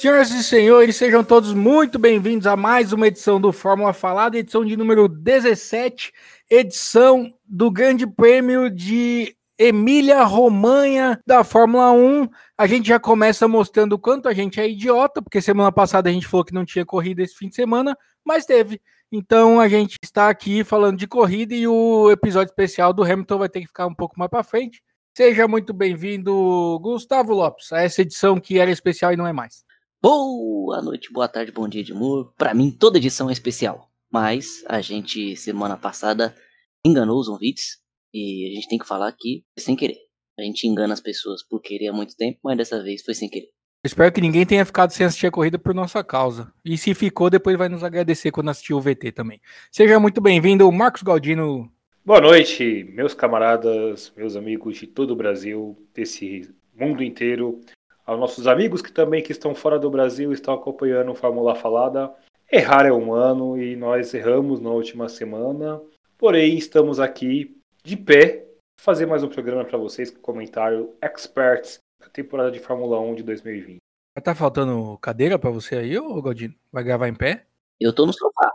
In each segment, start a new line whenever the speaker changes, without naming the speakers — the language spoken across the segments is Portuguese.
Senhoras e senhores, sejam todos muito bem-vindos a mais uma edição do Fórmula Falada, edição de número 17, edição do Grande Prêmio de Emília Romanha da Fórmula 1. A gente já começa mostrando o quanto a gente é idiota, porque semana passada a gente falou que não tinha corrida esse fim de semana, mas teve. Então a gente está aqui falando de corrida e o episódio especial do Hamilton vai ter que ficar um pouco mais para frente. Seja muito bem-vindo, Gustavo Lopes, a essa edição que era especial e não é mais.
Boa noite, boa tarde, bom dia de amor. Para mim, toda edição é especial. Mas a gente, semana passada, enganou os ouvintes. E a gente tem que falar que sem querer. A gente engana as pessoas por querer há muito tempo, mas dessa vez foi sem querer.
Espero que ninguém tenha ficado sem assistir a corrida por nossa causa. E se ficou, depois vai nos agradecer quando assistir o VT também. Seja muito bem-vindo, Marcos Galdino.
Boa noite, meus camaradas, meus amigos de todo o Brasil, desse mundo inteiro aos nossos amigos que também que estão fora do Brasil estão acompanhando o Fórmula Falada. Errar é humano e nós erramos na última semana, porém estamos aqui de pé fazer mais um programa para vocês com comentário experts da temporada de Fórmula 1 de 2020.
Tá faltando cadeira para você aí, ô Galdino? Vai gravar em pé?
Eu tô no sofá.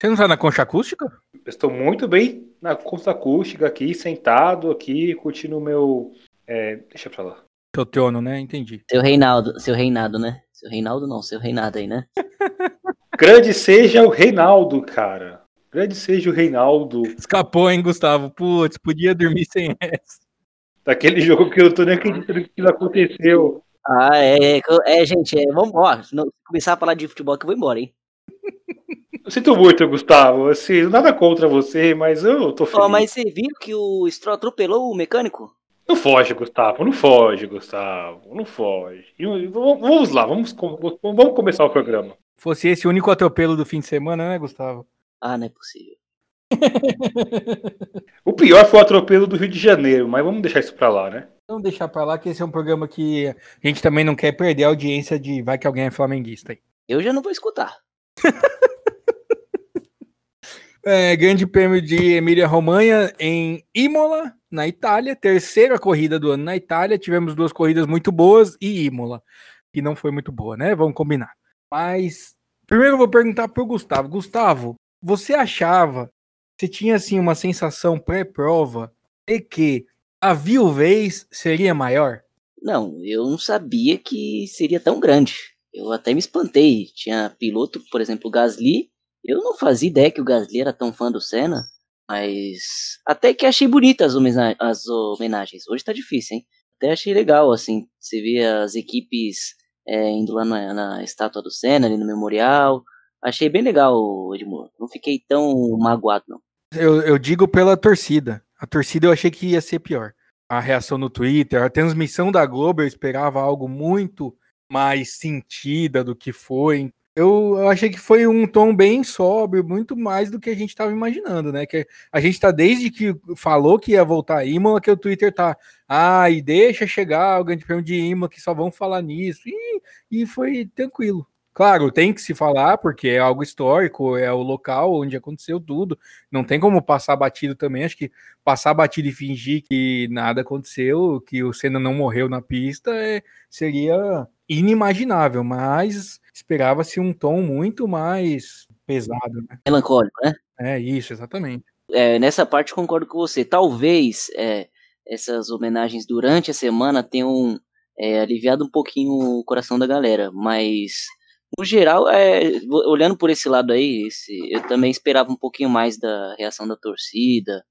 Você não tá na concha acústica?
estou muito bem na concha acústica aqui, sentado aqui, curtindo o meu. É, deixa pra lá.
Seu trono, né? Entendi.
Seu Reinaldo, seu Reinado, né? Seu Reinaldo não, seu Reinado aí, né?
Grande seja o Reinaldo, cara. Grande seja o Reinaldo.
Escapou, hein, Gustavo? Putz, podia dormir sem essa.
Daquele jogo que eu tô nem acreditando que aquilo aconteceu.
Ah, é, é, é gente, é, vamos, ó, se começar a falar de futebol que eu vou embora, hein?
Eu sinto muito, Gustavo. Assim, nada contra você, mas eu tô feliz.
Oh, mas você viu que o Stroll atropelou o mecânico?
Não foge, Gustavo, não foge, Gustavo, não foge. Vamos lá, vamos, vamos começar o programa.
Fosse esse o único atropelo do fim de semana, né, Gustavo?
Ah, não é possível.
o pior foi o atropelo do Rio de Janeiro, mas vamos deixar isso pra lá, né?
Vamos deixar pra lá, que esse é um programa que a gente também não quer perder a audiência de vai que alguém é flamenguista aí.
Eu já não vou escutar.
é, grande prêmio de Emília Romanha em Imola, na Itália, terceira corrida do ano na Itália. Tivemos duas corridas muito boas e Imola, que não foi muito boa, né? Vamos combinar. Mas primeiro eu vou perguntar para o Gustavo. Gustavo, você achava, você tinha assim uma sensação pré-prova de que a viuvez seria maior?
Não, eu não sabia que seria tão grande. Eu até me espantei. Tinha piloto, por exemplo, Gasly. Eu não fazia ideia que o Gasly era tão fã do Senna. Mas até que achei bonitas as, homenagens. Hoje tá difícil, hein? Até achei legal, assim. Você vê as equipes é, indo lá na, na, estátua do Senna, ali no memorial. Achei bem legal, Edmur. Não fiquei tão magoado, não.
Eu, eu digo pela torcida. A torcida eu achei que ia ser pior. A reação no Twitter, a transmissão da Globo, eu esperava algo muito mais sentida do que foi. Eu, eu, achei que foi um tom bem sóbrio, muito mais do que a gente estava imaginando, né? Que a gente tá desde que falou que ia voltar a Imola, que o Twitter tá, ah, e deixa chegar o Grande Prêmio de Imola, que só vão falar nisso, e, e foi tranquilo. Claro, tem que se falar, porque é algo histórico, é o local onde aconteceu tudo. Não tem como passar batido também. Acho que passar batido e fingir que nada aconteceu, que o Senna não morreu na pista, é, seria inimaginável, mas esperava-se um tom muito mais pesado. Né?
Melancólico, né?
É isso, exatamente.
É, nessa parte concordo com você. Talvez é, essas homenagens durante a semana tenham é, aliviado um pouquinho o coração da galera, mas no geral, é, olhando por esse lado aí, esse, eu também esperava um pouquinho mais da reação da torcida,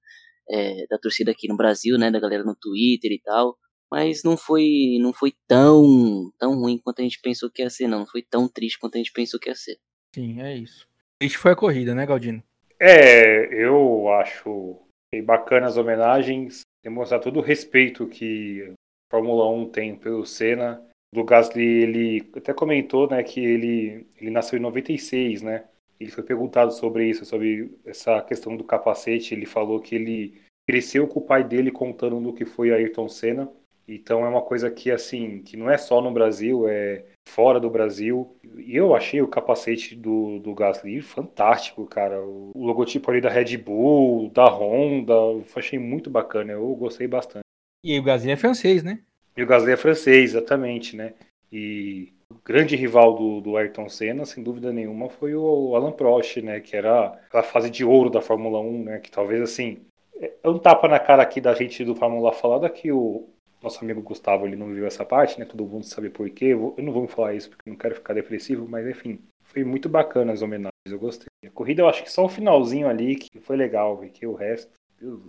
é, da torcida aqui no Brasil, né, da galera no Twitter e tal mas não foi não foi tão tão ruim quanto a gente pensou que ia ser, não. Não foi tão triste quanto a gente pensou que ia ser.
Sim, é isso. Triste foi a corrida, né, Galdino?
É, eu acho bacana as homenagens, demonstrar todo o respeito que a Fórmula 1 tem pelo Senna. Do Gasly, ele até comentou, né, que ele, ele nasceu em 96, né? Ele foi perguntado sobre isso, sobre essa questão do capacete. Ele falou que ele cresceu com o pai dele contando do que foi Ayrton Senna então é uma coisa que assim, que não é só no Brasil, é fora do Brasil. E eu achei o capacete do, do Gasly fantástico, cara. O, o logotipo ali da Red Bull, da Honda, eu achei muito bacana, eu gostei bastante.
E o Gasly é francês, né?
E o Gasly é francês, exatamente, né? E grande rival do, do Ayrton Senna, sem dúvida nenhuma, foi o Alan Prost, né? Que era aquela fase de ouro da Fórmula 1, né? Que talvez assim. É um tapa na cara aqui da gente do Fórmula falada que o nosso amigo Gustavo ele não viu essa parte, né? Todo mundo sabe por quê. Eu, não vou falar isso porque não quero ficar depressivo, mas enfim, foi muito bacana as homenagens, eu gostei. A corrida eu acho que só o finalzinho ali que foi legal, que o resto. Deus.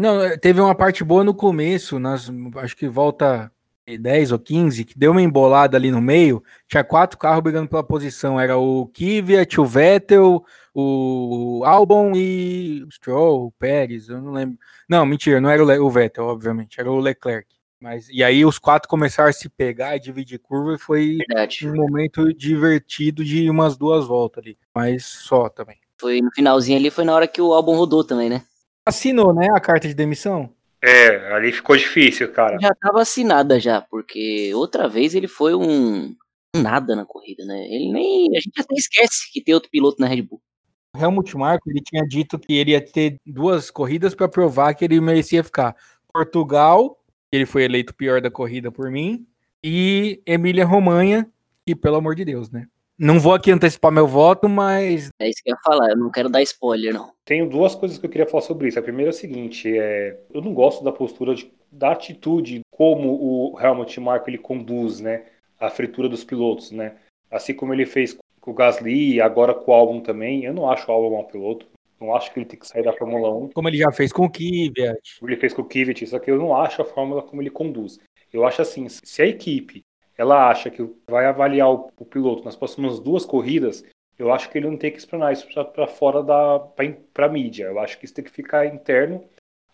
Não, teve uma parte boa no começo, nas, acho que volta 10 ou 15, que deu uma embolada ali no meio, tinha quatro carros brigando pela posição, era o Kvyat, o Vettel, o Albon e o Stroll, o Pérez, eu não lembro. Não, mentira, não era o, Vettel, obviamente, era o Leclerc. Mas, e aí os quatro começaram a se pegar e dividir curva e foi Verdade. um momento divertido de umas duas voltas ali, mas só também.
Foi no finalzinho ali, foi na hora que o Albon rodou também, né?
Assinou, né, a carta de demissão?
É, ali ficou difícil, cara.
Já tava assinada já, porque outra vez ele foi um, nada na corrida, né? Ele nem. A gente até esquece que tem outro piloto na Red Bull.
Helmut Marko ele tinha dito que ele ia ter duas corridas para provar que ele merecia ficar. Portugal, ele foi eleito pior da corrida por mim, e Emília Romanha, que pelo amor de Deus, né? Não vou aqui antecipar meu voto, mas.
É isso que eu ia falar, eu não quero dar spoiler, não.
Tenho duas coisas que eu queria falar sobre isso. A primeira é a seguinte: é... eu não gosto da postura, de... da atitude, como o Helmut Marko ele conduz né, a fritura dos pilotos, né? Assim como ele fez com o Gasly e agora com o Albon também. Eu não acho o Albon um piloto. Não acho que ele tem que sair da Fórmula 1.
Como ele já fez com o Kvyat.
Como ele fez com o Kvyat, só que eu não acho a fórmula como ele conduz. Eu acho assim, se a equipe ela acha que vai avaliar o, o piloto nas próximas duas corridas, eu acho que ele não tem que explanar isso para fora da para mídia. Eu acho que isso tem que ficar interno,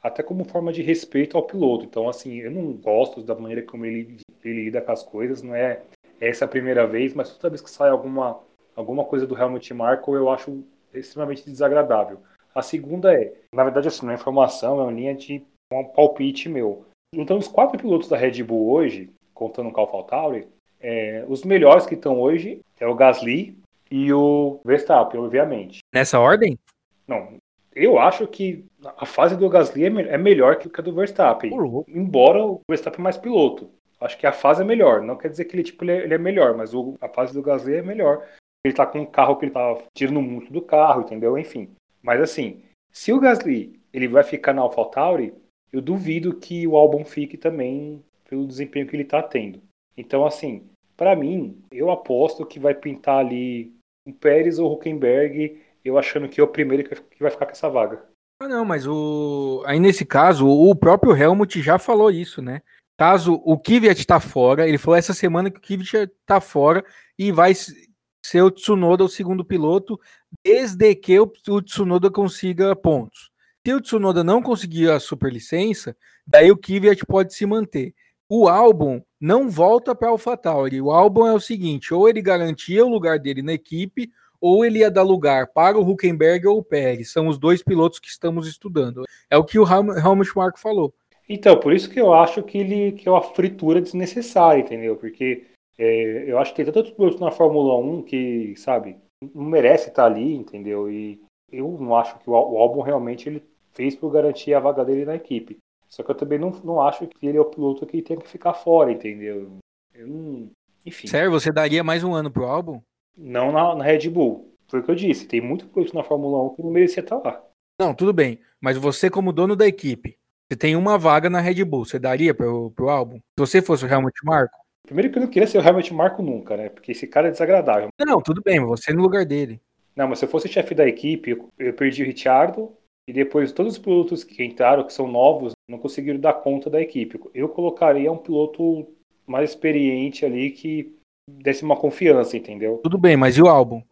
até como forma de respeito ao piloto. Então, assim, eu não gosto da maneira como ele, ele lida com as coisas. Não é essa a primeira vez, mas toda vez que sai alguma alguma coisa do Helmut Marko, eu acho extremamente desagradável. A segunda é, na verdade, assim, não é informação, é uma linha de um palpite meu. Então, os quatro pilotos da Red Bull hoje, contando com o AlphaTauri, é, os melhores que estão hoje é o Gasly e o Verstappen, obviamente.
Nessa ordem?
Não. Eu acho que a fase do Gasly é, é melhor que a do Verstappen. Uhum. Embora o Verstappen é mais piloto. Acho que a fase é melhor. Não quer dizer que ele, tipo, ele, é, ele é melhor, mas o, a fase do Gasly é melhor. Ele tá com um carro que ele tá tirando muito do carro, entendeu? Enfim. Mas assim, se o Gasly ele vai ficar na AlphaTauri, eu duvido que o Albon fique também pelo desempenho que ele está tendo. Então, assim, para mim, eu aposto que vai pintar ali o Pérez ou Huckenberg, eu achando que é o primeiro que vai ficar com essa vaga.
Ah, não, mas o aí nesse caso, o próprio Helmut já falou isso, né? Caso o Kvyat está fora, ele falou essa semana que o Kvyat está fora e vai ser o Tsunoda o segundo piloto, desde que o Tsunoda consiga pontos. Se o Tsunoda não conseguir a superlicença, daí o Kvyat pode se manter o álbum não volta para AlphaTauri. O álbum é o seguinte: ou ele garantia o lugar dele na equipe, ou ele ia dar lugar para o Huckenberg ou o Pérez. São os dois pilotos que estamos estudando. É o que o Helmut Marko falou.
Então, por isso que eu acho que ele que é uma fritura desnecessária, entendeu? Porque é, eu acho que tem tantos pilotos na Fórmula 1 que, sabe, não merece estar ali, entendeu? E eu não acho que o, álbum realmente ele fez por garantir a vaga dele na equipe. Só que eu também não, não acho que ele é o piloto que tem que ficar fora, entendeu? Eu não... Enfim.
Sério, você daria mais um ano pro álbum?
Não na, na Red Bull. Foi o que eu disse. Tem muito piloto na Fórmula 1 que não merecia estar lá.
Não, tudo bem. Mas você, como dono da equipe, você tem uma vaga na Red Bull. Você daria pro, pro álbum? Se você fosse o Helmut Marko?
Primeiro que eu não queria ser o Helmut Marko nunca, né? Porque esse cara é desagradável.
Não, tudo bem. Você no lugar dele.
Não, mas se eu fosse chefe da equipe, eu, eu perdi o Ricciardo, e depois todos os pilotos que entraram, que são novos, não conseguiram dar conta da equipe. Eu colocaria um piloto mais experiente ali que desse uma confiança, entendeu?
Tudo bem, mas e o álbum?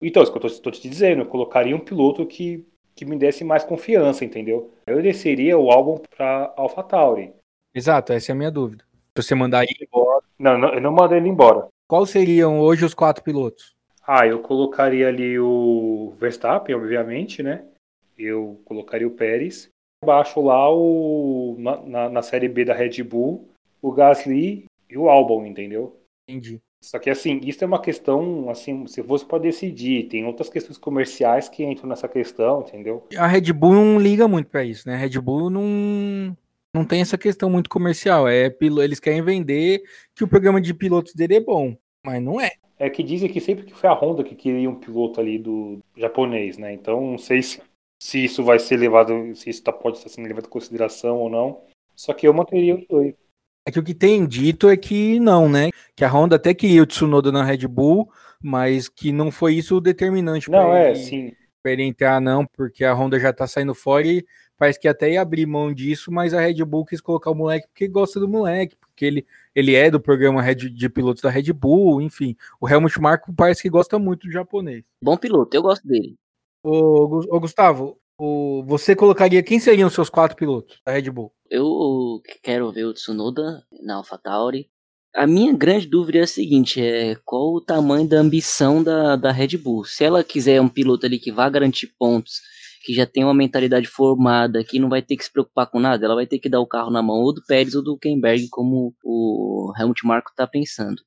Então, isso que eu estou te dizendo, eu colocaria um piloto que, que me desse mais confiança, entendeu? Eu desceria o álbum para AlphaTauri.
Exato, essa é a minha dúvida. Você mandaria ele embora?
Não, não, eu não mandei ele embora.
Quais seriam hoje os quatro pilotos?
Ah, eu colocaria ali o Verstappen, obviamente, né? Eu colocaria o Pérez. Abaixo lá, o, na, na série B da Red Bull, o Gasly e o Albon, entendeu?
Entendi.
Só que assim, isso é uma questão, assim, se fosse para decidir, tem outras questões comerciais que entram nessa questão, entendeu?
A Red Bull não liga muito para isso, né? A Red Bull não não tem essa questão muito comercial, é eles querem vender que o programa de pilotos dele é bom. Mas não é.
É que dizem que sempre que foi a Honda que queria um piloto ali do japonês, né? Então não sei se, se isso vai ser levado, se isso tá, pode estar sendo levado em consideração ou não. Só que eu manteria os dois.
É que o que tem dito é que não, né? Que a Honda até queria o Tsunoda na Red Bull, mas que não foi isso o determinante
Não, é, ele, sim.
Pra ele entrar, não, porque a Honda já tá saindo fora e parece que até ia abrir mão disso, mas a Red Bull quis colocar o moleque porque gosta do moleque, porque ele, ele é do programa Red, de pilotos da Red Bull, enfim. O Helmut Marko parece que gosta muito do japonês.
Bom piloto, eu gosto dele.
Ô, ô Gustavo, o, você colocaria quem seriam os seus quatro pilotos da Red Bull?
Eu quero ver o Tsunoda na AlphaTauri. A minha grande dúvida é a seguinte: é qual o tamanho da ambição da, da Red Bull? Se ela quiser um piloto ali que vá garantir pontos, que já tem uma mentalidade formada, que não vai ter que se preocupar com nada, ela vai ter que dar o carro na mão ou do Pérez ou do Kenberg, como o Helmut Marko está pensando.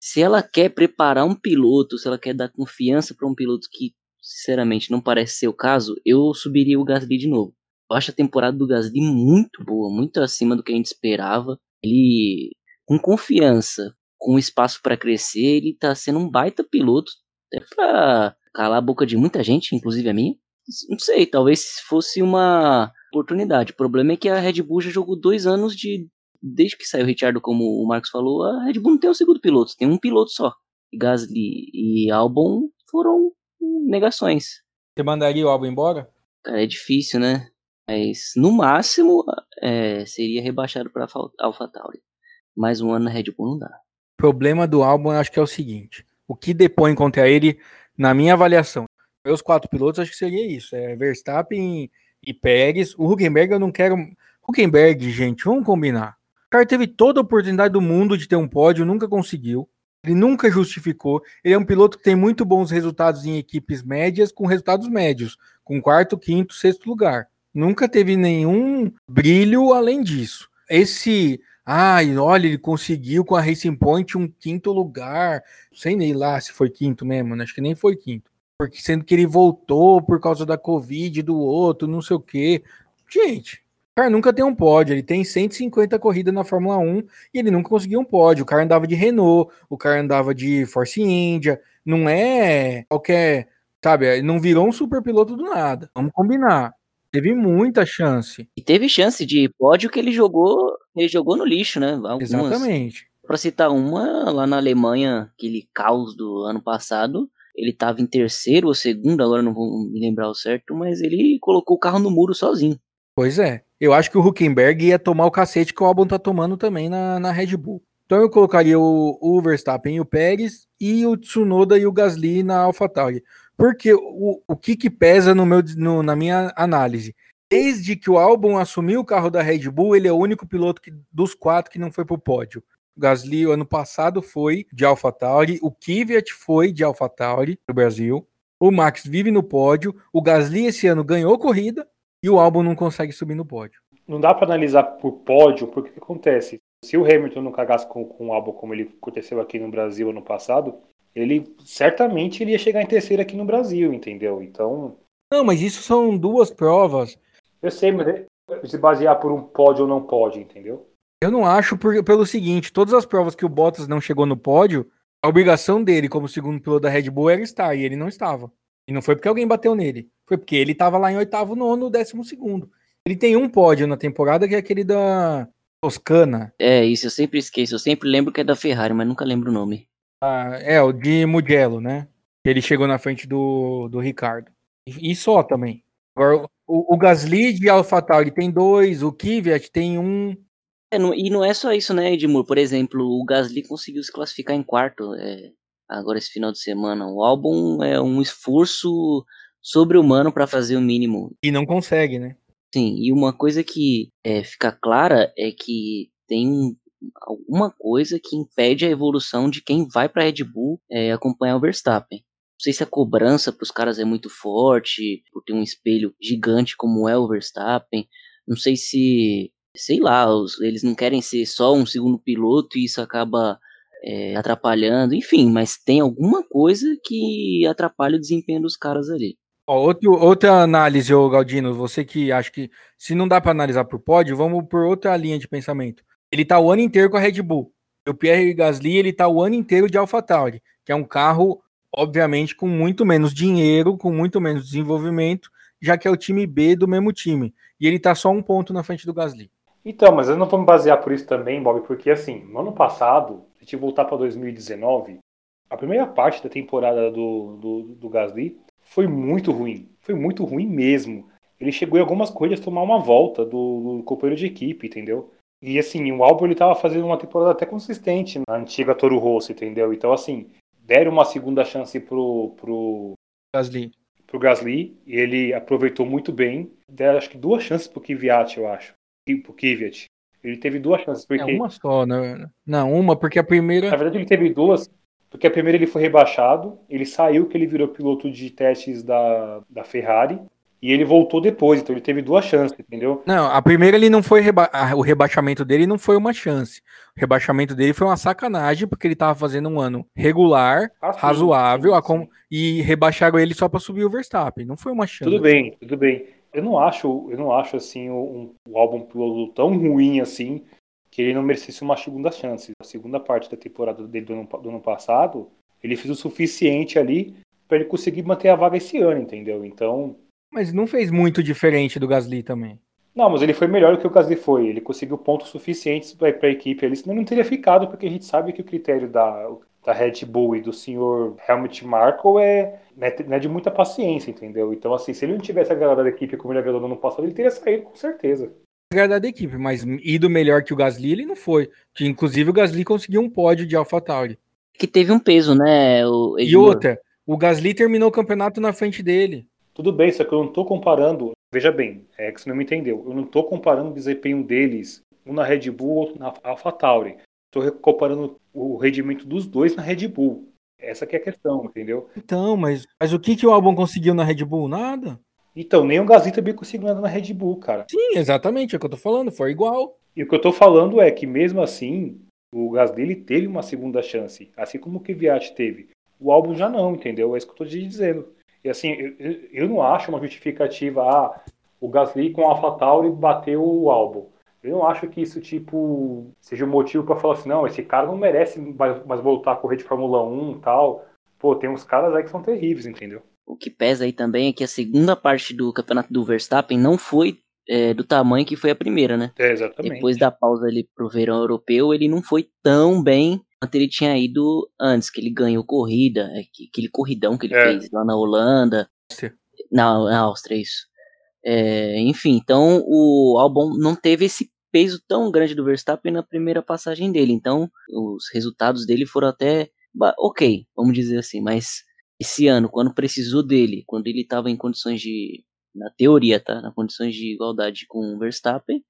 Se ela quer preparar um piloto, se ela quer dar confiança para um piloto que, sinceramente, não parece ser o caso, eu subiria o Gasly de novo. Eu acho a temporada do Gasly muito boa, muito acima do que a gente esperava. Ele, com confiança, com espaço para crescer, ele tá sendo um baita piloto, até pra calar a boca de muita gente, inclusive a minha. Não sei, talvez fosse uma oportunidade. O problema é que a Red Bull já jogou dois anos de. Desde que saiu o Richard, como o Marcos falou, a Red Bull não tem um segundo piloto, tem um piloto só. Gasly e Albon foram negações.
Você mandaria o Albon embora?
Cara, é difícil, né? Mas no máximo é, seria rebaixado para AlphaTauri. Mais um ano na Red Bull não dá.
O problema do álbum eu acho que é o seguinte: o que depõe contra ele, na minha avaliação, meus quatro pilotos, acho que seria isso: é Verstappen e Pérez. O Huckenberg eu não quero. Huckenberg, gente, vamos combinar. O cara teve toda a oportunidade do mundo de ter um pódio, nunca conseguiu. Ele nunca justificou. Ele é um piloto que tem muito bons resultados em equipes médias, com resultados médios, com quarto, quinto, sexto lugar. Nunca teve nenhum brilho além disso. Esse, ai, olha, ele conseguiu com a Racing Point um quinto lugar. Sei nem lá se foi quinto mesmo, né? acho que nem foi quinto. Porque sendo que ele voltou por causa da Covid do outro, não sei o quê. Gente, cara nunca tem um pódio. Ele tem 150 corridas na Fórmula 1 e ele nunca conseguiu um pódio. O cara andava de Renault, o cara andava de Force India. Não é qualquer. Sabe, não virou um super piloto do nada. Vamos combinar. Teve muita chance.
E teve chance de pódio que ele jogou, ele jogou no lixo, né?
Algumas. Exatamente.
Para citar uma, lá na Alemanha, aquele caos do ano passado, ele estava em terceiro ou segundo, agora não vou me lembrar o certo, mas ele colocou o carro no muro sozinho.
Pois é. Eu acho que o Huckenberg ia tomar o cacete que o Albon tá tomando também na, na Red Bull. Então eu colocaria o, o Verstappen e o Pérez e o Tsunoda e o Gasly na AlphaTauri. Porque o, o que, que pesa no meu, no, na minha análise? Desde que o Albon assumiu o carro da Red Bull, ele é o único piloto que, dos quatro que não foi para o pódio. O Gasly, ano passado, foi de AlphaTauri. O Kvyat foi de AlphaTauri no Brasil. O Max vive no pódio. O Gasly, esse ano, ganhou corrida. E o Albon não consegue subir no pódio.
Não dá para analisar por pódio, porque o que acontece? Se o Hamilton não cagasse com, com o Albon como ele aconteceu aqui no Brasil ano passado, ele certamente ele ia chegar em terceiro aqui no Brasil, entendeu? Então.
Não, mas isso são duas provas.
Eu sei, mas é, se basear por um pódio ou não pode, entendeu?
Eu não acho por, pelo seguinte, todas as provas que o Bottas não chegou no pódio, a obrigação dele como segundo piloto da Red Bull era estar, e ele não estava. E não foi porque alguém bateu nele, foi porque ele estava lá em oitavo, nono, décimo segundo. Ele tem um pódio na temporada que é aquele da Toscana.
É, isso eu sempre esqueço, eu sempre lembro que é da Ferrari, mas nunca lembro o nome.
Ah, é, o de Mugello, né? Ele chegou na frente do, do Ricardo. E, e só também. Agora, o, o Gasly de AlphaTauri tem dois, o Kvyat tem um.
É, não, e não é só isso, né, Edmur? Por exemplo, o Gasly conseguiu se classificar em quarto é, agora esse final de semana. O álbum é um esforço sobre-humano para fazer o mínimo.
E não consegue, né?
Sim, e uma coisa que é, fica clara é que tem um alguma coisa que impede a evolução de quem vai para Red Bull é, acompanhar o Verstappen. Não sei se a cobrança para os caras é muito forte, por ter um espelho gigante como é o Verstappen. Não sei se, sei lá, os, eles não querem ser só um segundo piloto e isso acaba é, atrapalhando. Enfim, mas tem alguma coisa que atrapalha o desempenho dos caras ali.
Outro, outra análise, Galdino, você que acha que se não dá para analisar por pódio, vamos por outra linha de pensamento. Ele tá o ano inteiro com a Red Bull. O Pierre Gasly, ele tá o ano inteiro de AlphaTauri, que é um carro, obviamente, com muito menos dinheiro, com muito menos desenvolvimento, já que é o time B do mesmo time. E ele tá só um ponto na frente do Gasly.
Então, mas eu não vou me basear por isso também, Bob, porque assim, no ano passado, a gente voltar para 2019, a primeira parte da temporada do, do, do Gasly foi muito ruim. Foi muito ruim mesmo. Ele chegou em algumas corridas a tomar uma volta do, do companheiro de equipe, entendeu? E assim, o Albon ele tava fazendo uma temporada até consistente na antiga Toro Rosso, entendeu? Então, assim, deram uma segunda chance pro, pro
Gasly.
Pro Gasly, e ele aproveitou muito bem. Deram acho que duas chances pro Kvyat, eu acho pro Kvyat. Ele teve duas chances. Porque...
É uma só, né? Não, uma, porque a primeira.
Na verdade, ele teve duas, porque a primeira ele foi rebaixado, ele saiu que ele virou piloto de testes da, da Ferrari. E ele voltou depois, então ele teve duas chances, entendeu?
Não, a primeira ele não foi. Reba... O rebaixamento dele não foi uma chance. O rebaixamento dele foi uma sacanagem, porque ele tava fazendo um ano regular, ah, sim, razoável, sim, sim. e rebaixaram ele só para subir o Verstappen. Não foi uma chance.
Tudo bem, tudo bem eu não acho, eu não acho assim o, o álbum piloto tão ruim assim que ele não merecesse uma segunda chance. A segunda parte da temporada dele do ano, do ano passado, ele fez o suficiente ali para ele conseguir manter a vaga esse ano, entendeu? Então.
Mas não fez muito diferente do Gasly também.
Não, mas ele foi melhor do que o Gasly foi. Ele conseguiu pontos suficientes para a equipe ali, senão não teria ficado, porque a gente sabe que o critério da, da Red Bull e do senhor Helmut Marko é, né, é de muita paciência, entendeu? Então, assim, se ele não tivesse agradado a equipe como ele agradou no ano passado, ele teria saído com certeza.
Agradado a equipe, mas ido melhor que o Gasly, ele não foi. Que, inclusive, o Gasly conseguiu um pódio de AlphaTauri.
Que teve um peso, né? O
e outra, o Gasly terminou o campeonato na frente dele.
Tudo bem, só que eu não tô comparando. Veja bem, é que você não me entendeu. Eu não tô comparando o desempenho deles, um na Red Bull, outro na AlphaTauri. Estou comparando o rendimento dos dois na Red Bull. Essa que é a questão, entendeu?
Então, mas, mas o que, que o Albon conseguiu na Red Bull? Nada.
Então, nem o Gasly também conseguiu nada na Red Bull, cara.
Sim, exatamente, é o que eu tô falando, foi igual.
E o que eu tô falando é que mesmo assim, o Gasly ele teve uma segunda chance, assim como o Kvyat teve. O Albon já não, entendeu? É isso que eu tô te dizendo. E assim, eu, eu não acho uma justificativa, ah, o Gasly com a AlphaTauri bateu o Albon. Eu não acho que isso, tipo, seja um motivo para falar assim, não, esse cara não merece mais voltar a correr de Fórmula 1 e tal. Pô, tem uns caras aí que são terríveis, entendeu?
O que pesa aí também é que a segunda parte do campeonato do Verstappen não foi é, do tamanho que foi a primeira, né?
É, exatamente.
Depois da pausa ali pro verão europeu, ele não foi tão bem quanto ele tinha ido antes, que ele ganhou corrida, é, aquele corridão que ele é. fez lá na Holanda. Na, na Áustria, isso. É, enfim, então o Albon não teve esse peso tão grande do Verstappen na primeira passagem dele. Então os resultados dele foram até ok, vamos dizer assim. Mas esse ano, quando precisou dele, quando ele estava em condições de, na teoria, tá, na condições de igualdade com o Verstappen,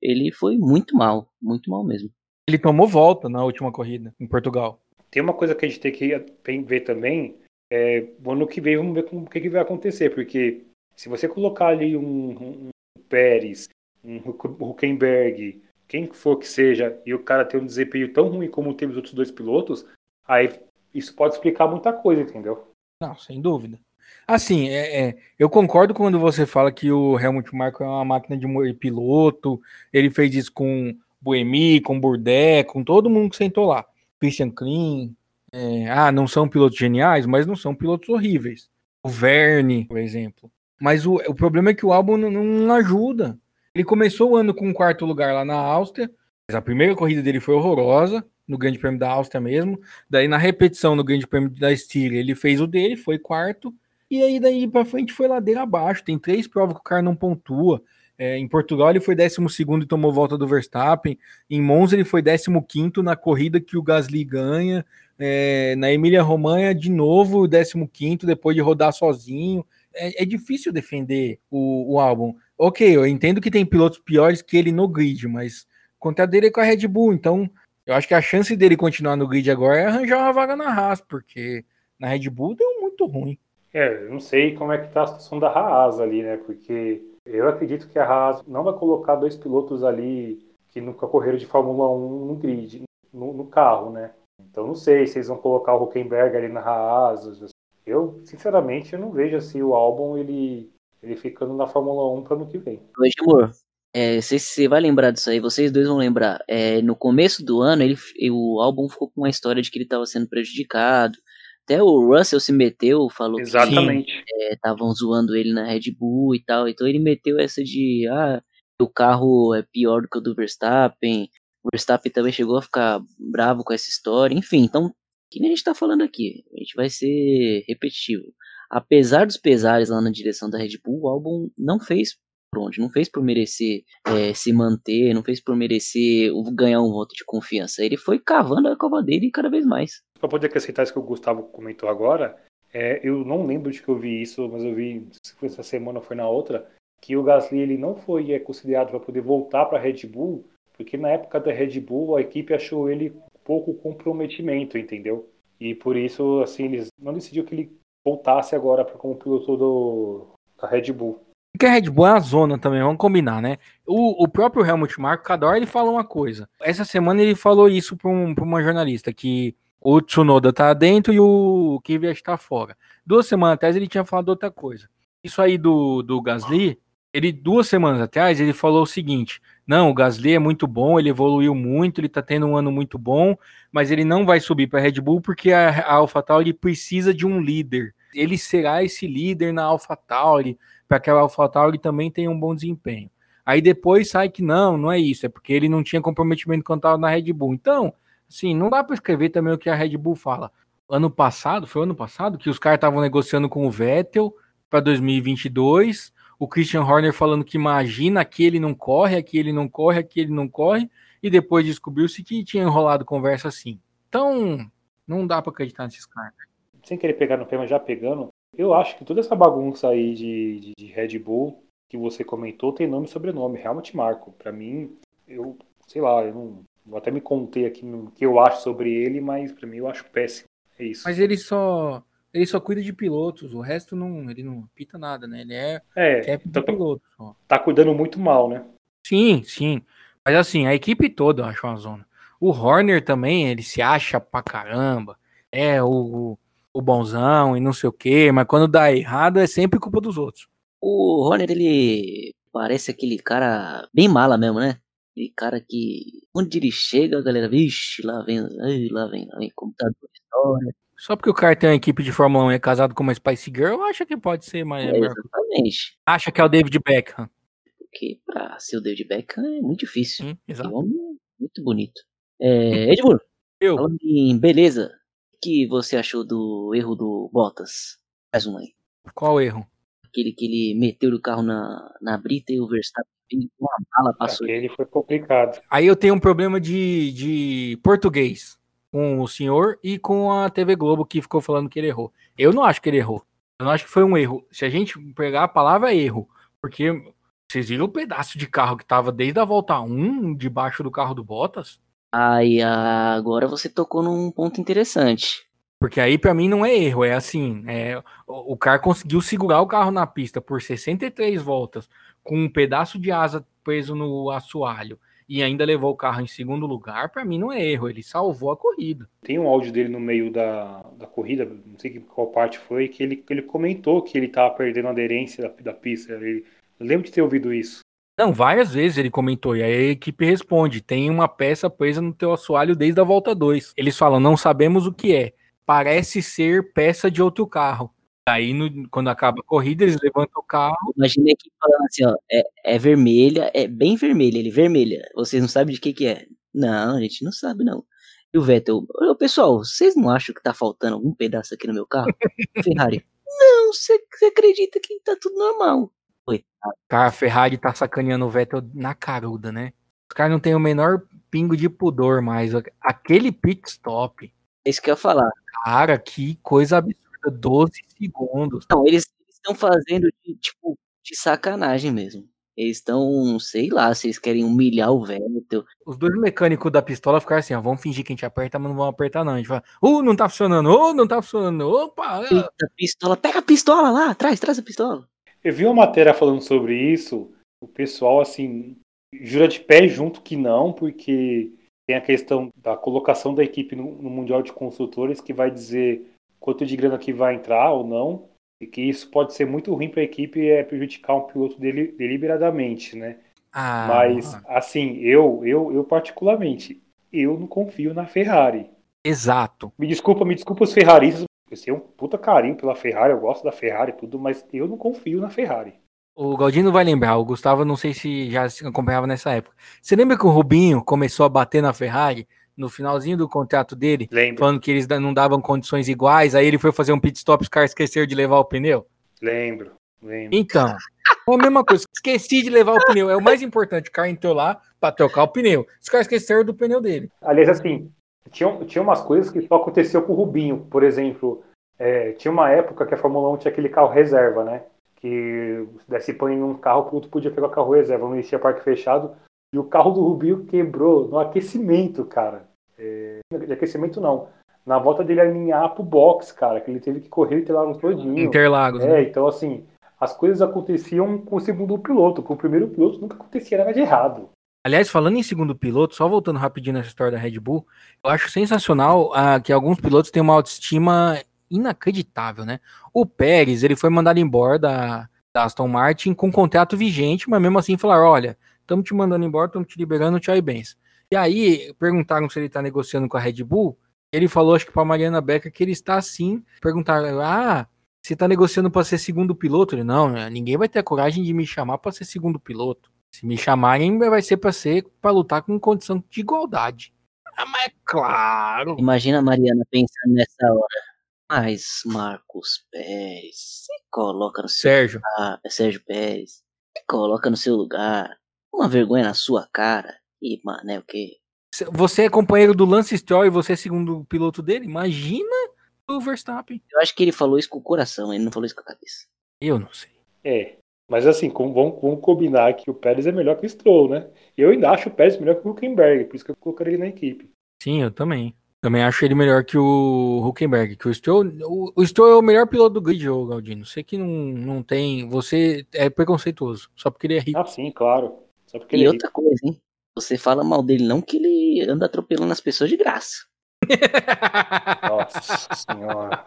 ele foi muito mal, muito mal mesmo.
Ele tomou volta na última corrida em Portugal.
Tem uma coisa que a gente tem que ver também. É, ano que vem vamos ver como, o que, que vai acontecer, porque se você colocar ali um, um, um Pérez, um Huckenberg, quem for que seja, e o cara ter um desempenho tão ruim como teve os outros dois pilotos, aí isso pode explicar muita coisa, entendeu?
Não, sem dúvida. Assim, é, é, eu concordo quando você fala que o Helmut Marko é uma máquina de piloto, ele fez isso com Buemi, com Bourdais, com todo mundo que sentou lá. Christian Klein, é, ah, não são pilotos geniais, mas não são pilotos horríveis. O Verne, por exemplo. Mas o, o problema é que o álbum não, não ajuda. Ele começou o ano com um quarto lugar lá na Áustria, mas a primeira corrida dele foi horrorosa, no Grande Prêmio da Áustria mesmo. Daí na repetição no Grande Prêmio da Estíria, ele fez o dele, foi quarto. E aí daí para frente foi ladeira abaixo. Tem três provas que o cara não pontua. É, em Portugal ele foi 12 e tomou volta do Verstappen. Em Monza ele foi 15 na corrida que o Gasly ganha. É, na Emília Romanha, de novo, 15 depois de rodar sozinho é, é difícil defender o, o, álbum. Ok, eu entendo que tem pilotos piores que ele no grid, mas o contrato dele é com a Red Bull, então eu acho que a chance dele continuar no grid agora é arranjar uma vaga na Haas, porque na Red Bull deu muito ruim.
É, eu não sei como é que tá a situação da Haas ali, né? Porque eu acredito que a Haas não vai colocar dois pilotos ali que nunca correram de Fórmula 1 no grid, no, no carro, né? Então não sei se eles vão colocar o Huckenberg ali na Haas, eu, sinceramente, eu não vejo assim o álbum ele, ele ficando na Fórmula 1 para ano que vem.
Hoje, amor, É, se você vai lembrar disso aí, vocês dois vão lembrar. É, no começo do ano, ele, o álbum ficou com uma história de que ele estava sendo prejudicado. Até o Russell se meteu, falou
Exatamente.
que estavam é, zoando ele na Red Bull e tal. Então ele meteu essa de ah, o carro é pior do que o do Verstappen. O Verstappen também chegou a ficar bravo com essa história. Enfim, então, que nem a gente tá falando aqui. A gente vai ser repetitivo. Apesar dos pesares lá na direção da Red Bull, o álbum não fez por onde, não fez por merecer é, se manter, não fez por merecer ganhar um voto de confiança. Ele foi cavando a cova dele cada vez mais.
Para poder acrescentar isso que o Gustavo comentou agora, é, eu não lembro de que eu vi isso, mas eu vi, se foi essa semana ou foi na outra, que o Gasly ele não foi é, considerado para poder voltar para a Red Bull, porque na época da Red Bull a equipe achou ele pouco comprometimento, entendeu? E por isso, assim, eles não decidiu que ele voltasse agora como piloto do, da Red Bull.
Porque a Red Bull é a zona também, vamos combinar, né? O, o próprio Helmut Marko, hora ele fala uma coisa. Essa semana ele falou isso para um, uma jornalista, que o Tsunoda tá dentro e o Kvyat tá fora. Duas semanas atrás ele tinha falado outra coisa. Isso aí do, do Gasly, ele duas semanas atrás ele falou o seguinte: não, o Gasly é muito bom, ele evoluiu muito, ele tá tendo um ano muito bom, mas ele não vai subir para Red Bull porque a, a AlphaTauri precisa de um líder. Ele será esse líder na AlphaTauri para que a AlphaTauri também tenha um bom desempenho. Aí depois sai que não, não é isso, é porque ele não tinha comprometimento estava na Red Bull. Então, assim, não dá para escrever também o que a Red Bull fala. Ano passado, foi ano passado que os caras estavam negociando com o Vettel para 2022 o Christian Horner falando que imagina que ele não corre, aqui ele não corre, aqui ele não corre, e depois descobriu-se que tinha enrolado conversa assim. Então, não dá para acreditar nesses caras.
Sem querer pegar no tema, já pegando, eu acho que toda essa bagunça aí de, de, de Red Bull que você comentou tem nome e sobrenome, Helmut Marco. Para mim, eu sei lá, eu não vou até me contei aqui no que eu acho sobre ele, mas para mim eu acho péssimo. É isso.
Mas ele só ele só cuida de pilotos, o resto não, ele não pita nada, né? Ele é,
é tá, piloto só. Tá cuidando muito mal, né?
Sim, sim. Mas assim, a equipe toda eu acho uma zona. O Horner também, ele se acha pra caramba. É o, o bonzão e não sei o quê, mas quando dá errado é sempre culpa dos outros.
O Horner, ele parece aquele cara bem mala mesmo, né? Aquele cara que onde ele chega, a galera, vixe, lá vem, lá vem, lá vem, computador, história.
Só porque o cara tem uma equipe de Fórmula 1 e é casado com uma Spice Girl, acha que pode ser mais.
É, exatamente.
Acha que é o David Beckham.
Porque pra ser o David Beckham é muito difícil.
Sim, exato. É
um homem muito bonito. É, Edmur,
Eu.
falando em beleza, o que você achou do erro do Bottas? Mais um aí.
Qual erro?
Aquele que ele meteu o carro na, na brita e o Verstappen com uma bala passou.
Aquele foi complicado.
Aí eu tenho um problema de, de português com o senhor e com a TV Globo que ficou falando que ele errou. Eu não acho que ele errou. Eu não acho que foi um erro. Se a gente pegar a palavra erro, porque vocês viram o pedaço de carro que tava desde a volta 1 debaixo do carro do Bottas?
Aí agora você tocou num ponto interessante.
Porque aí para mim não é erro, é assim, é, o, o cara conseguiu segurar o carro na pista por 63 voltas com um pedaço de asa preso no assoalho e ainda levou o carro em segundo lugar, para mim não é erro, ele salvou a corrida.
Tem um áudio dele no meio da, da corrida, não sei qual parte foi, que ele, ele comentou que ele estava perdendo a aderência da, da pista. Ele, eu lembro de ter ouvido isso.
Não, várias vezes ele comentou, e aí a equipe responde: tem uma peça presa no teu assoalho desde a volta 2. Eles falam: não sabemos o que é. Parece ser peça de outro carro. Aí, no, quando acaba a corrida, eles levantam o carro.
Imagina aqui falando assim, ó, é, é, vermelha, é bem vermelha, ele vermelha. Vocês não sabem de que que é? Não, a gente não sabe, não. E o Vettel, ô, pessoal, vocês não acham que tá faltando algum pedaço aqui no meu carro? Ferrari, não, você acredita que tá tudo normal.
Coitado. Cara, a Ferrari tá sacaneando o Vettel na caruda, né? Os caras não tem o menor pingo de pudor mais. Aquele pit stop.
É isso que eu ia falar.
Cara, que coisa absurda 12 segundos.
Não, eles estão fazendo de, tipo, de sacanagem mesmo. Eles estão, sei lá, se eles querem humilhar o Vettel.
Os dois mecânicos da pistola ficaram assim, ó, vamos fingir que a gente aperta, mas não vamos apertar não. A gente fala, uh, não tá funcionando, uh, não tá funcionando, opa!
Eita, pistola, pega a pistola lá, traz, traz a pistola.
Eu vi uma matéria falando sobre isso, o pessoal, assim, jura de pé junto que não, porque tem a questão da colocação da equipe no, no Mundial de Construtores, que vai dizer quanto de grana que vai entrar ou não, e que isso pode ser muito ruim para a equipe e é prejudicar um piloto dele, deliberadamente, né?
Ah,
Mas, assim, eu, eu, eu particularmente, eu não confio na Ferrari.
Exato.
Me desculpa, me desculpa os ferraristas. Eu tenho um puta carinho pela Ferrari, eu gosto da Ferrari e tudo, mas eu não confio na Ferrari.
O Galdino vai lembrar, o Gustavo não sei se já se acompanhava nessa época. Você lembra que o Rubinho começou a bater na Ferrari no finalzinho do contrato dele,
Lembro,
falando que eles não davam condições iguais, aí ele foi fazer um pit stop e os caras esqueceram de levar o pneu?
lembro, lembro.
Então, é a mesma coisa. Esqueci de levar o pneu. É o mais importante. O cara entrou lá pra trocar o pneu. Os caras esqueceram do pneu dele.
Aliás, assim, tinha, tinha umas coisas que só aconteceu com o Rubinho. Por exemplo, é, tinha uma época que a Fórmula 1 tinha aquele carro reserva, né? Que se desse pane num carro, o outro podia pegar o carro reserva. Não existia parque fechado. E o carro do Rubinho quebrou no aquecimento, cara. É, de aquecimento não. Na volta dele alinhar pro box, cara, que ele teve que correr e ter lá no todinho.
Interlagos,
É,
né?
então assim, as coisas aconteciam com o segundo piloto. Com o primeiro piloto nunca acontecia nada de errado.
Aliás, falando em segundo piloto, só voltando rapidinho nessa história da Red Bull, eu acho sensacional ah, que alguns pilotos têm uma autoestima inacreditável, né? O Pérez, ele foi mandado embora da, da Aston Martin com contrato vigente, mas mesmo assim falaram, olha, estamos te mandando embora, estamos te liberando, tchau e bens. E aí, perguntaram se ele tá negociando com a Red Bull, ele falou, acho que pra Mariana Becker, que ele está sim. Perguntaram, ah, você tá negociando para ser segundo piloto? Ele, não, né, ninguém vai ter a coragem de me chamar para ser segundo piloto. Se me chamarem, vai ser para ser para lutar com condição de igualdade. Ah, mas é claro.
Imagina a Mariana pensando nessa hora. Mas, Marcos Pérez, você coloca no seu
Sérgio,
lugar. é Sérgio Pérez, você coloca no seu lugar. Uma vergonha na sua cara. E, mano, é o quê?
você é companheiro do Lance Stroll e você é segundo piloto dele? Imagina o Verstappen.
Eu acho que ele falou isso com o coração, ele não falou isso com a cabeça.
Eu não sei.
É. Mas assim, com- vamos, vamos combinar que o Pérez é melhor que o Stroll, né? Eu ainda acho o Pérez melhor que o Huckenberg, por isso que eu colocaria ele na equipe.
Sim, eu também. Também acho ele melhor que o Huckenberg. Que o Stroll, o, o Stroll é o melhor piloto do grid, ô Galdino. Sei que não, não tem. Você é preconceituoso, só porque ele é rico.
Ah, sim, claro. Só porque
E
ele é
outra coisa, hein? Você fala mal dele não que ele anda atropelando as pessoas de graça.
Nossa senhora.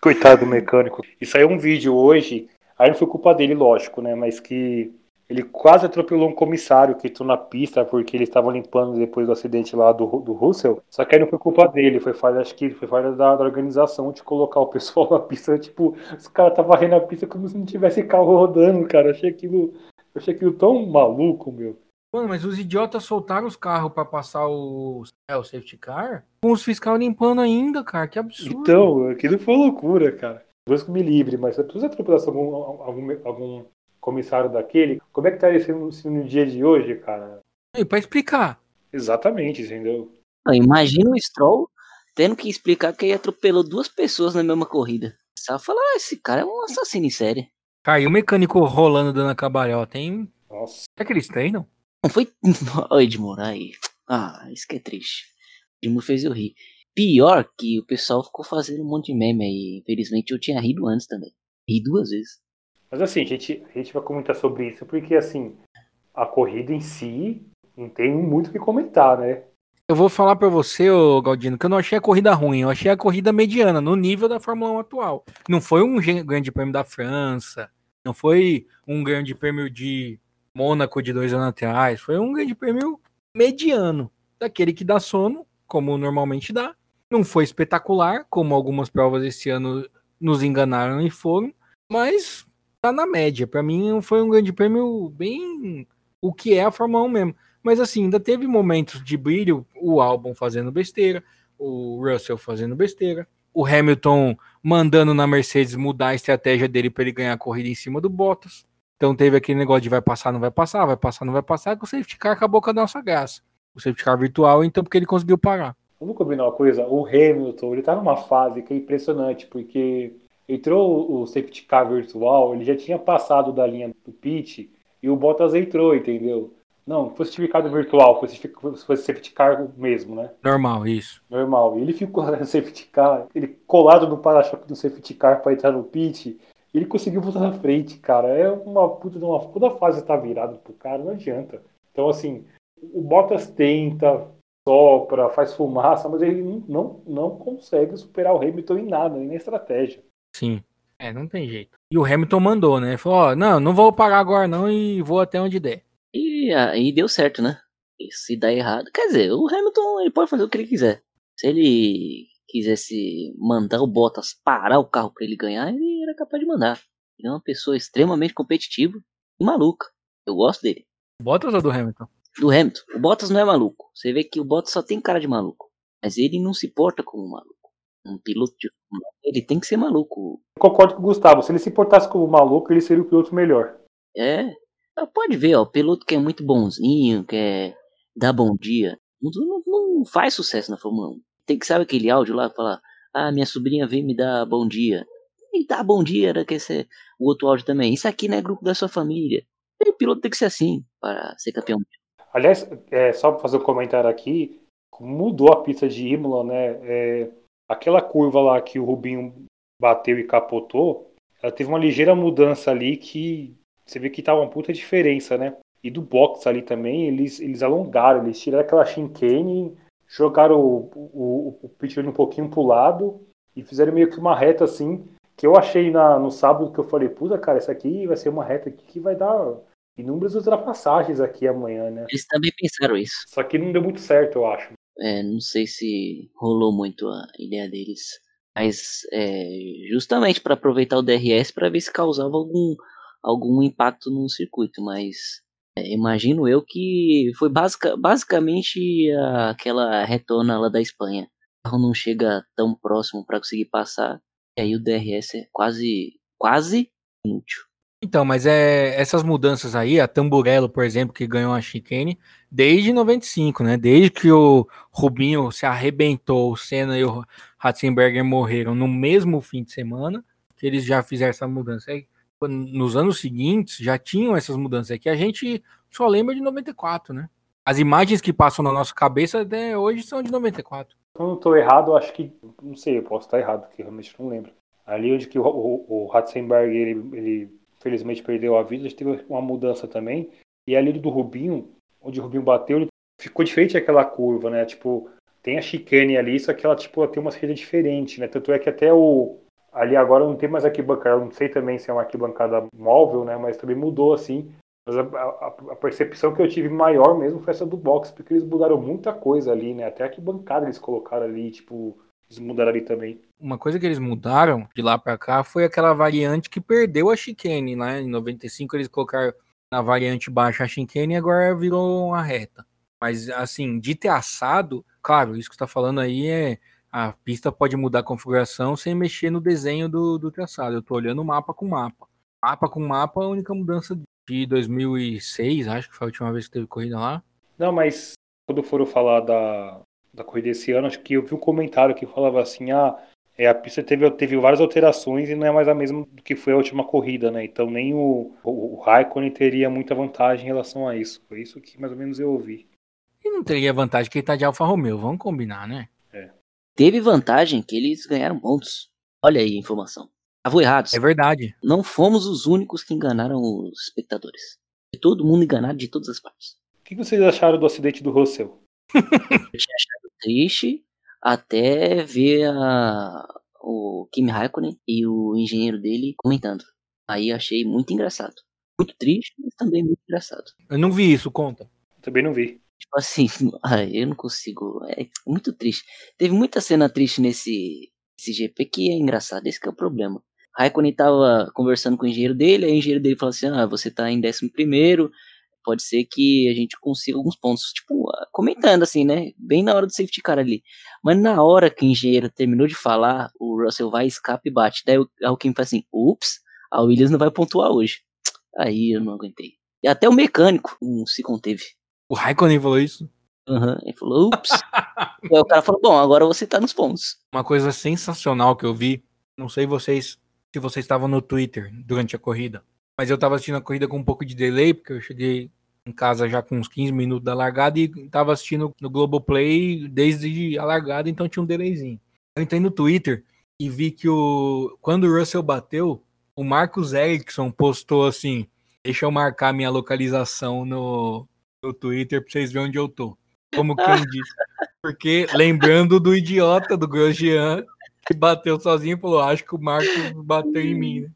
Coitado do mecânico. E saiu um vídeo hoje, aí não foi culpa dele, lógico, né? Mas que ele quase atropelou um comissário que entrou na pista porque eles estavam limpando depois do acidente lá do, do Russell. Só que aí não foi culpa dele, foi falha, acho que foi falha da, da organização de colocar o pessoal na pista. Tipo, os caras estavam varrendo a pista como se não tivesse carro rodando, cara. Achei aquilo, achei aquilo tão maluco, meu.
Mano, mas os idiotas soltaram os carros pra passar o, é, o safety car com os fiscal limpando ainda, cara. Que absurdo.
Então, aquilo foi loucura, cara. Deus que me livre, mas se precisa atropelar algum, algum, algum comissário daquele, como é que estaria sendo se no dia de hoje, cara?
E pra explicar.
Exatamente, entendeu?
Não, imagina o Stroll tendo que explicar que ele atropelou duas pessoas na mesma corrida. Só falar, ah, esse cara é um assassino em série.
Cara, e o mecânico rolando dando a cabalhota, hein?
Nossa.
Será que eles treinam?
Não foi. Ô, Edmur, aí. Ah, isso que é triste. Edmur fez eu rir. Pior que o pessoal ficou fazendo um monte de meme aí. Infelizmente eu tinha rido antes também. Ri duas vezes.
Mas assim, a gente, a gente vai comentar sobre isso porque, assim, a corrida em si não tem muito o que comentar, né?
Eu vou falar pra você, ô Galdino, que eu não achei a corrida ruim, eu achei a corrida mediana, no nível da Fórmula 1 atual. Não foi um grande prêmio da França, não foi um grande prêmio de Mônaco de dois anos atrás, foi um grande prêmio mediano, daquele que dá sono, como normalmente dá. Não foi espetacular, como algumas provas esse ano nos enganaram e foram, mas tá na média. Pra mim foi um grande prêmio bem o que é a Fórmula 1 mesmo. Mas assim, ainda teve momentos de brilho, o Albon fazendo besteira, o Russell fazendo besteira, o Hamilton mandando na Mercedes mudar a estratégia dele para ele ganhar a corrida em cima do Bottas. Então teve aquele negócio de vai passar, não vai passar, vai passar, não vai passar, que o safety car acabou com a nossa graça. O safety car virtual, então, porque ele conseguiu parar.
Vamos combinar uma coisa? O Hamilton, ele tá numa fase que é impressionante, porque entrou o safety car virtual, ele já tinha passado da linha do pit e o Bottas entrou, entendeu? Não, foi certificado virtual, foi, foi safety car mesmo, né?
Normal, isso.
Normal. E ele ficou no safety car, ele colado no para-choque do safety car para entrar no pit, ele conseguiu voltar na frente, cara. É uma puta de uma. Toda a fase tá virada pro cara, não adianta. Então, assim, o Bottas tenta, sopra, faz fumaça, mas ele não, não, consegue superar o Hamilton em nada, nem na estratégia.
Sim. É, não tem jeito. E o Hamilton mandou, né? Falou, ó, não, não vou parar agora não e vou até onde der.
E E aí deu certo, né? E se dá errado. Quer dizer, o Hamilton ele pode fazer o que ele quiser. Se ele quisesse mandar o Bottas parar o carro para ele ganhar, ele era capaz de mandar. Ele é uma pessoa extremamente competitiva e maluca. Eu gosto dele.
Bottas ou do Hamilton?
Do Hamilton. O Bottas não é maluco. Você vê que o Bottas só tem cara de maluco. Mas ele não se porta como um maluco. Um piloto de ele tem que ser maluco.
Eu concordo com o Gustavo. Se ele se portasse como maluco, ele seria o piloto melhor.
É. Pode ver, ó. O piloto que é muito bonzinho, quer dar bom dia. Não, não, não faz sucesso na Fórmula 1. Tem que saber aquele áudio lá falar: Ah, minha sobrinha vem me dar bom dia. E dá bom dia, era que ser o outro áudio também. Isso aqui não é grupo da sua família. E piloto tem que ser assim para ser campeão.
Aliás, é, só para fazer um comentário aqui, mudou a pista de Imola, né? É, aquela curva lá que o Rubinho bateu e capotou, ela teve uma ligeira mudança ali que você vê que tava uma puta diferença, né? E do box ali também, eles, eles alongaram, eles tiraram aquela chicane, jogaram o, o, o um pouquinho pro lado e fizeram meio que uma reta assim, que eu achei na, no sábado que eu falei, puta cara, essa aqui vai ser uma reta aqui que vai dar inúmeras ultrapassagens aqui amanhã, né?
Eles também pensaram isso.
Só que não deu muito certo, eu acho.
É, não sei se rolou muito a ideia deles. Mas é, justamente para aproveitar o DRS para ver se causava algum, algum impacto no circuito. Mas imagino eu que foi basic, basicamente aquela retona lá da Espanha. O carro não chega tão próximo para conseguir passar. E aí o DRS é quase, quase inútil.
Então, mas é essas mudanças aí, a Tamburello, por exemplo, que ganhou a chicane, desde 95, né? Desde que o Rubinho se arrebentou, o Senna e o Ratzenberger morreram no mesmo fim de semana, que eles já fizeram essa mudança. Aí, nos anos seguintes já tinham essas mudanças, é que a gente só lembra de 94, né? As imagens que passam na nossa cabeça até hoje são de 94.
Eu não estou errado, acho que, não sei, eu posso estar errado, porque realmente não lembro. Ali onde que o, o, o Ratzenberger, ele, ele felizmente perdeu a vida, teve uma mudança também. E ali do Rubinho, onde o Rubinho bateu, ele ficou diferente aquela curva, né? Tipo, tem a chicane ali, só que ela tipo, tem uma saída diferente, né? Tanto é que até o. Ali agora não tem mais arquibancada, não sei também se é uma arquibancada móvel, né? Mas também mudou assim. Mas a, a, a, percepção que eu tive maior mesmo foi essa do box, porque eles mudaram muita coisa ali, né? Até a arquibancada eles colocaram ali, tipo, eles mudaram ali também.
Uma coisa que eles mudaram de lá para cá foi aquela variante que perdeu a chicane, né? Em 95 eles colocaram na variante baixa a chicane e agora virou uma reta. Mas assim, de ter assado, claro, isso que está falando aí é a pista pode mudar a configuração sem mexer no desenho do, do traçado. Eu estou olhando mapa com mapa. Mapa com mapa, a única mudança de 2006, acho que foi a última vez que teve corrida lá.
Não, mas quando foram falar da, da corrida esse ano, acho que eu vi um comentário que falava assim, ah, é, a pista teve, teve várias alterações e não é mais a mesma do que foi a última corrida, né? Então nem o, o, o Raikkonen teria muita vantagem em relação a isso. Foi isso que mais ou menos eu ouvi.
E não teria vantagem que ele tá de Alfa Romeo, vamos combinar, né?
Teve vantagem que eles ganharam pontos. Olha aí a informação. Estavam errados.
É verdade.
Não fomos os únicos que enganaram os espectadores. Todo mundo enganado de todas as partes.
O que vocês acharam do acidente do Russell?
eu tinha achado triste até ver a, o Kimi Raikkonen e o engenheiro dele comentando. Aí achei muito engraçado. Muito triste, mas também muito engraçado.
Eu não vi isso, conta.
Também não vi.
Tipo assim, eu não consigo. É muito triste. Teve muita cena triste nesse, nesse GP que é engraçado. Esse é o problema. Raikkonen tava conversando com o engenheiro dele, aí o engenheiro dele falou assim: Ah, você tá em 11 primeiro, pode ser que a gente consiga alguns pontos. Tipo, comentando assim, né? Bem na hora do safety car ali. Mas na hora que o engenheiro terminou de falar, o Russell vai, escapa e bate. Daí Alckmin fala assim: ups, a Williams não vai pontuar hoje. Aí eu não aguentei. E até o mecânico não se conteve.
O Raikkonen falou isso?
Aham, uhum, ele falou, ups. aí o cara falou, bom, agora você tá nos pontos.
Uma coisa sensacional que eu vi, não sei vocês se vocês estavam no Twitter durante a corrida, mas eu tava assistindo a corrida com um pouco de delay, porque eu cheguei em casa já com uns 15 minutos da largada e tava assistindo no Globoplay desde a largada, então tinha um delayzinho. Eu entrei no Twitter e vi que o quando o Russell bateu, o Marcos Erickson postou assim: Deixa eu marcar minha localização no, no Twitter pra vocês verem onde eu tô. Como quem disse. Porque lembrando do idiota do Grosjean que bateu sozinho e falou: Acho que o Marcos bateu em mim, né?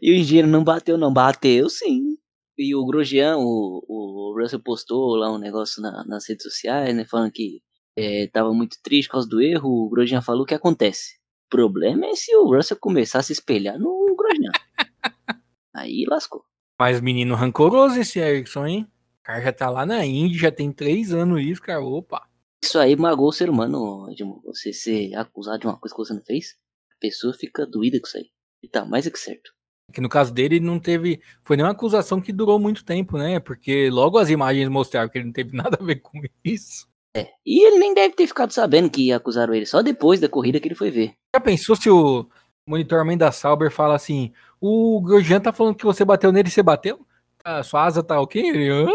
E o engenheiro não bateu, não. Bateu sim. E o Grosjean, o, o Russell postou lá um negócio na, nas redes sociais, né? Falando que é, tava muito triste por causa do erro. O Grosjean falou o que acontece. O problema é se o Russell começar a se espelhar no Grosjean. Aí lascou.
Mas menino rancoroso esse Erickson, hein? O cara já tá lá na Indy, já tem três anos isso, cara. Opa.
Isso aí magoou o ser humano, Edmundo. Você ser acusado de uma coisa que você não fez, a pessoa fica doída com isso aí. E tá mais é que certo.
Que no caso dele não teve. Foi nenhuma acusação que durou muito tempo, né? Porque logo as imagens mostraram que ele não teve nada a ver com isso.
É. E ele nem deve ter ficado sabendo que acusaram ele, só depois da corrida que ele foi ver.
Já pensou se o monitorman da Sauber fala assim: o Grosjean tá falando que você bateu nele e você bateu? A sua asa tá ok? Hã?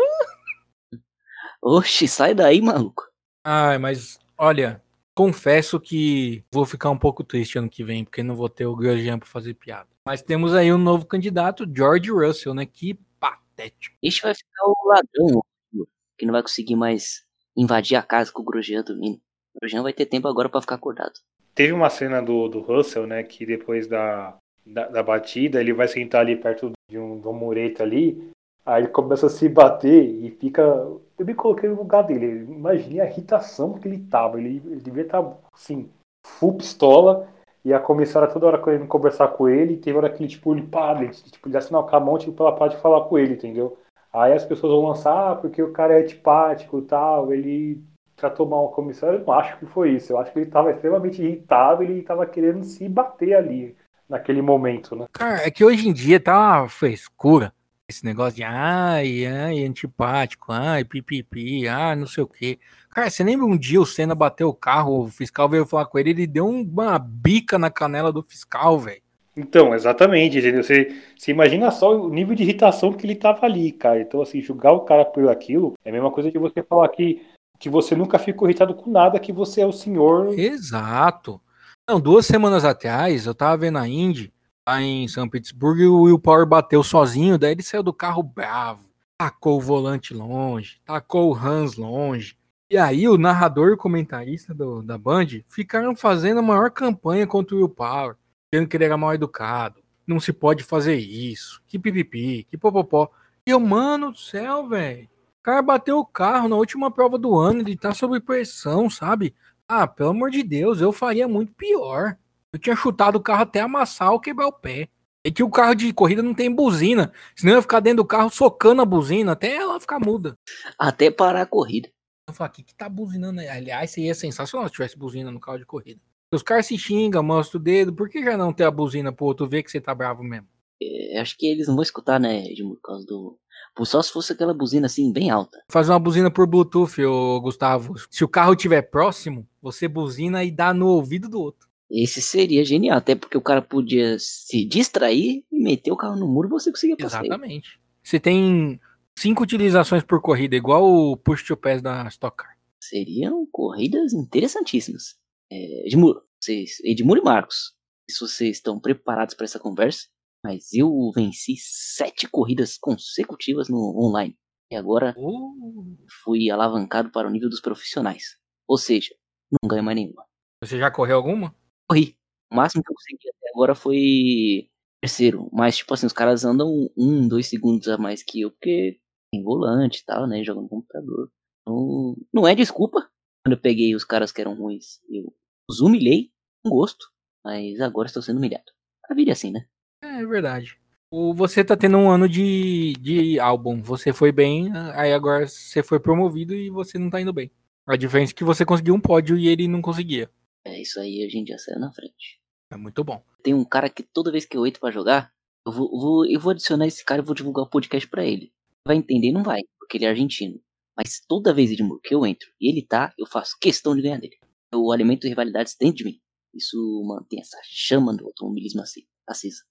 Oxi, sai daí, maluco.
Ai, mas olha, confesso que vou ficar um pouco triste ano que vem, porque não vou ter o Grosjean pra fazer piada. Mas temos aí um novo candidato, George Russell, né? Que patético.
Este vai ficar o ladrão, que não vai conseguir mais invadir a casa com o Grosjean dormindo. O Grosjean vai ter tempo agora pra ficar acordado.
Teve uma cena do, do Russell, né, que depois da, da, da batida, ele vai sentar ali perto de um, de um mureta ali, aí ele começa a se bater e fica. Eu me coloquei no lugar dele. Imagine a irritação que ele tava. Ele, ele devia estar, assim, full pistola. E a comissária toda hora querendo conversar com ele. E teve hora que ele, tipo, ele para, ele, tipo, ele assinou com a mão, tipo, pra ela parar de falar com ele, entendeu? Aí as pessoas vão lançar, ah, porque o cara é antipático e tal, ele tratou mal a comissária. Eu não acho que foi isso. Eu acho que ele tava extremamente irritado ele tava querendo se bater ali, naquele momento, né?
Cara, é que hoje em dia tá uma frescura. Esse negócio de ai, ai, antipático, ai, pipipi, ah, não sei o quê. Cara, você lembra um dia o Senna bateu o carro, o fiscal veio falar com ele, ele deu uma bica na canela do fiscal, velho.
Então, exatamente, entendeu? Você, você imagina só o nível de irritação que ele tava ali, cara. Então, assim, julgar o cara por aquilo é a mesma coisa que você falar que, que você nunca ficou irritado com nada, que você é o senhor.
Exato. Não, duas semanas atrás, eu tava vendo a Indy, lá em São Petersburgo, e o Will Power bateu sozinho, daí ele saiu do carro bravo, tacou o volante longe, tacou o Hans longe. E aí o narrador e o comentarista do, da Band ficaram fazendo a maior campanha contra o Will Power, dizendo que ele era mal educado, não se pode fazer isso, que pipipi, que popopó. E eu, mano do céu, velho, o cara bateu o carro na última prova do ano, ele tá sob pressão, sabe? Ah, pelo amor de Deus, eu faria muito pior. Eu tinha chutado o carro até amassar ou quebrar o pé. É que o carro de corrida não tem buzina. Senão eu ia ficar dentro do carro socando a buzina até ela ficar muda.
Até parar a corrida.
Eu falei, o que, que tá buzinando aí? Aliás, seria sensacional se tivesse buzina no carro de corrida. Os caras se xingam, mostram o dedo. Por que já não ter a buzina pro outro ver que você tá bravo mesmo?
É, acho que eles não vão escutar, né, Edmundo, por causa do. Por só se fosse aquela buzina assim, bem alta.
Fazer uma buzina por Bluetooth, ô Gustavo. Se o carro estiver próximo, você buzina e dá no ouvido do outro.
Esse seria genial, até porque o cara podia se distrair e meter o carro no muro e você conseguia passar.
Exatamente. Você tem cinco utilizações por corrida, igual o push to pass da Stock Car.
Seriam corridas interessantíssimas. É, Edmundo, vocês, Edmundo e Marcos, se vocês estão preparados para essa conversa, mas eu venci sete corridas consecutivas no online. E agora
Uh,
fui alavancado para o nível dos profissionais. Ou seja, não ganho mais nenhuma.
você já correu alguma?
Corri. O máximo que eu consegui até agora foi terceiro. Mas, tipo assim, os caras andam um, dois segundos a mais que eu, porque tem volante e tal, né? Joga no computador. Então, não é desculpa. Quando eu peguei os caras que eram ruins, eu os humilhei com gosto. Mas agora estou sendo humilhado. A vida é assim, né?
É verdade. O, você tá tendo um ano de, de álbum. Você foi bem, aí agora você foi promovido e você não tá indo bem. A diferença é que você conseguiu um pódio e ele não conseguia.
É isso aí, a gente já saiu na frente.
É muito bom.
Tem um cara que toda vez que eu entro pra jogar, eu vou, vou- eu vou adicionar esse cara e vou divulgar o podcast pra ele. Vai entender? Não vai, porque ele é argentino. Mas toda vez que eu entro e ele tá, eu faço questão de ganhar dele. Eu alimento rivalidades dentro de mim. Isso mantém essa chama do automobilismo ace- acesa.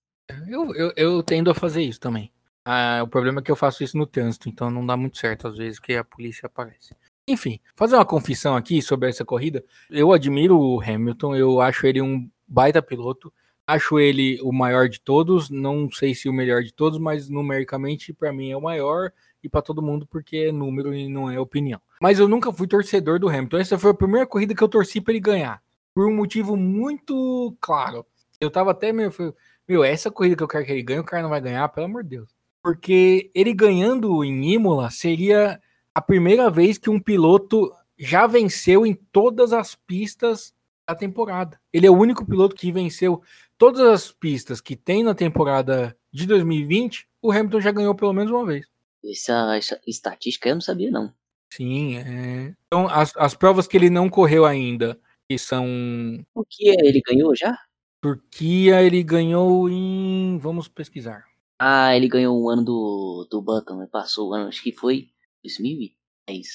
Eu, eu, eu tendo a fazer isso também. Ah, o problema é que eu faço isso no trânsito, então não dá muito certo às vezes que a polícia aparece. Enfim, fazer uma confissão aqui sobre essa corrida. Eu admiro o Hamilton, eu acho ele um baita piloto. Acho ele o maior de todos, não sei se o melhor de todos, mas numericamente para mim é o maior e para todo mundo porque é número e não é opinião. Mas eu nunca fui torcedor do Hamilton. Essa foi a primeira corrida que eu torci para ele ganhar, por um motivo muito claro. Eu tava até meio, meu, essa corrida que eu quero que ele ganhe, o cara não vai ganhar, pelo amor de Deus. porque ele ganhando em Imola seria a primeira vez que um piloto já venceu em todas as pistas da temporada. Ele é o único piloto que venceu todas as pistas que tem na temporada de 2020. O Hamilton já ganhou pelo menos uma vez.
Essa, essa estatística eu não sabia, não.
Sim, é... então as, as provas que ele não correu ainda, que são.
O que é? Ele ganhou já?
Turquia, ele ganhou em. Vamos pesquisar.
Ah, ele ganhou um ano do, do Button, né? passou o ano, acho que foi 2010.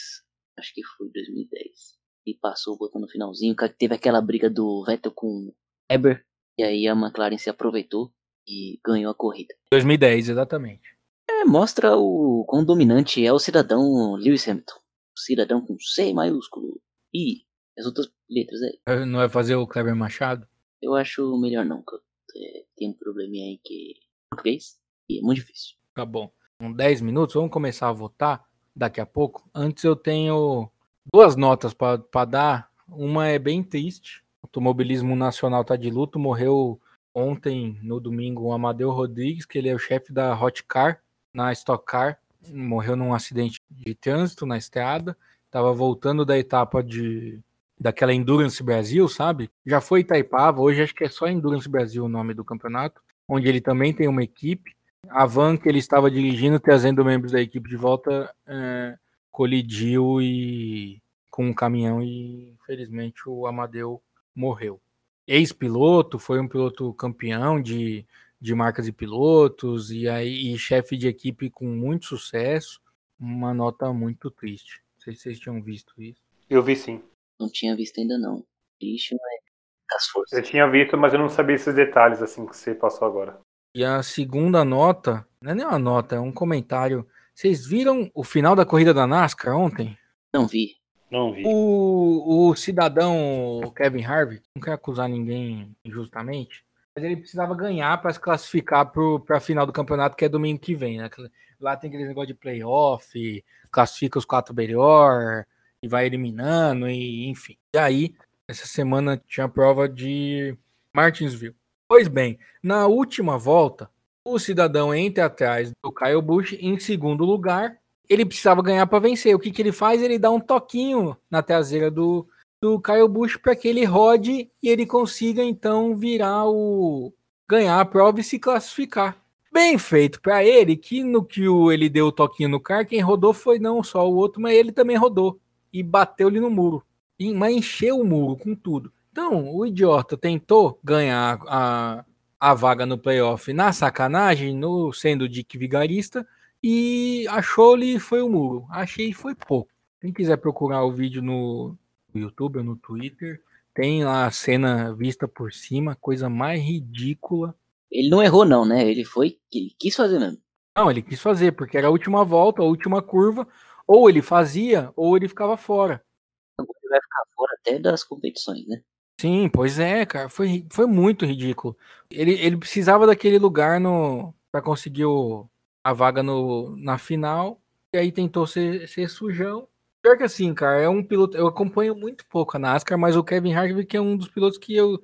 Acho que foi 2010. E passou o Button no finalzinho. Teve aquela briga do Vettel com Eber. E aí a McLaren se aproveitou e ganhou a corrida.
2010, exatamente.
É, mostra o quão dominante é o cidadão Lewis Hamilton. O cidadão com C maiúsculo. E as outras letras aí.
Não vai fazer o Kleber Machado?
Eu acho melhor não, que eu é, tenho um probleminha aí que é português e é muito difícil.
Tá bom. Com 10 minutos, vamos começar a votar daqui a pouco. Antes eu tenho duas notas para dar. Uma é bem triste. O automobilismo nacional tá de luto. Morreu ontem, no domingo, o Amadeu Rodrigues, que ele é o chefe da Hot Car, na Stock Car. Morreu num acidente de trânsito na estrada. Tava voltando da etapa de daquela Endurance Brasil, sabe? Já foi Itaipava, hoje acho que é só Endurance Brasil o nome do campeonato, onde ele também tem uma equipe. A van que ele estava dirigindo, trazendo membros da equipe de volta, é, colidiu e com um caminhão e infelizmente o Amadeu morreu. Ex-piloto, foi um piloto campeão de, de marcas e pilotos e aí e chefe de equipe com muito sucesso. Uma nota muito triste. Não sei se vocês tinham visto isso.
Eu vi sim.
Não tinha visto ainda não. Triste, mas as forças.
Eu tinha visto, mas eu não sabia esses detalhes assim que você passou agora.
E a segunda nota, não é nem uma nota, é um comentário. Vocês viram o final da corrida da NASCAR ontem?
Não vi.
Não vi.
O, o cidadão Kevin Harvick, não quer acusar ninguém injustamente, mas ele precisava ganhar para se classificar para a final do campeonato, que é domingo que vem. Né? Lá tem aquele negócio de playoff, classifica os quatro melhor, e vai eliminando, e enfim. E aí, essa semana tinha a prova de Martinsville. Pois bem, na última volta, o cidadão entra atrás do Kyle Busch em segundo lugar. Ele precisava ganhar para vencer. O que, que ele faz? Ele dá um toquinho na traseira do, do Kyle Busch para que ele rode e ele consiga então virar o ganhar a prova e se classificar. Bem feito para ele, que no que o, ele deu o toquinho no carro, quem rodou foi não só o outro, mas ele também rodou e bateu-lhe no muro. E, mas encheu o muro com tudo. Então, o idiota tentou ganhar a, a vaga no playoff na sacanagem, no sendo Dick Vigarista, e achou-lhe foi o muro. Achei foi pouco. Quem quiser procurar o vídeo no YouTube ou no Twitter, tem lá a cena vista por cima, coisa mais ridícula.
Ele não errou, não, né? Ele foi. Ele quis fazer mesmo.
Não, ele quis fazer, porque era a última volta, a última curva. Ou ele fazia, ou ele ficava fora.
Ele vai ficar fora até das competições, né?
Sim, pois é, cara. Foi, foi muito ridículo. Ele, ele precisava daquele lugar no para conseguir o, a vaga no, na final. E aí tentou ser, ser sujão. Pior que assim, cara, é um piloto. Eu acompanho muito pouco a NASCAR, mas o Kevin Harvick é um dos pilotos que eu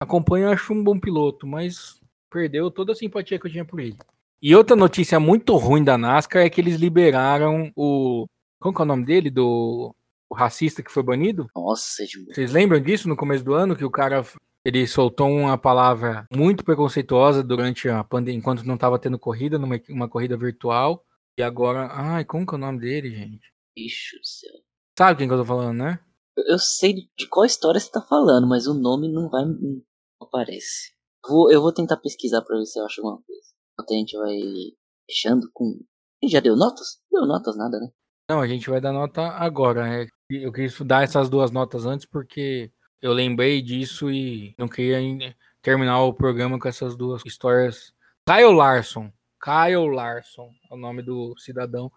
acompanho e acho um bom piloto, mas perdeu toda a simpatia que eu tinha por ele. E outra notícia muito ruim da NASCAR é que eles liberaram o. Que é o nome dele? Do o racista que foi banido?
Nossa,
Vocês lembram disso no começo do ano? Que o cara ele soltou uma palavra muito preconceituosa durante a pandemia, enquanto não estava tendo corrida, numa uma corrida virtual. E agora. Ai, como que é o nome dele, gente?
Bicho do céu.
Sabe quem que eu tô falando, né?
Eu sei de qual história você tá falando, mas o nome não vai. Não aparece. Vou, eu vou tentar pesquisar pra ver se eu acho alguma coisa a gente vai fechando com. Já deu notas? Deu notas nada, né?
Não, a gente vai dar nota agora. Né? Eu queria dar essas duas notas antes porque eu lembrei disso e não queria terminar o programa com essas duas histórias. Kyle Larson. Kyle Larson é o nome do cidadão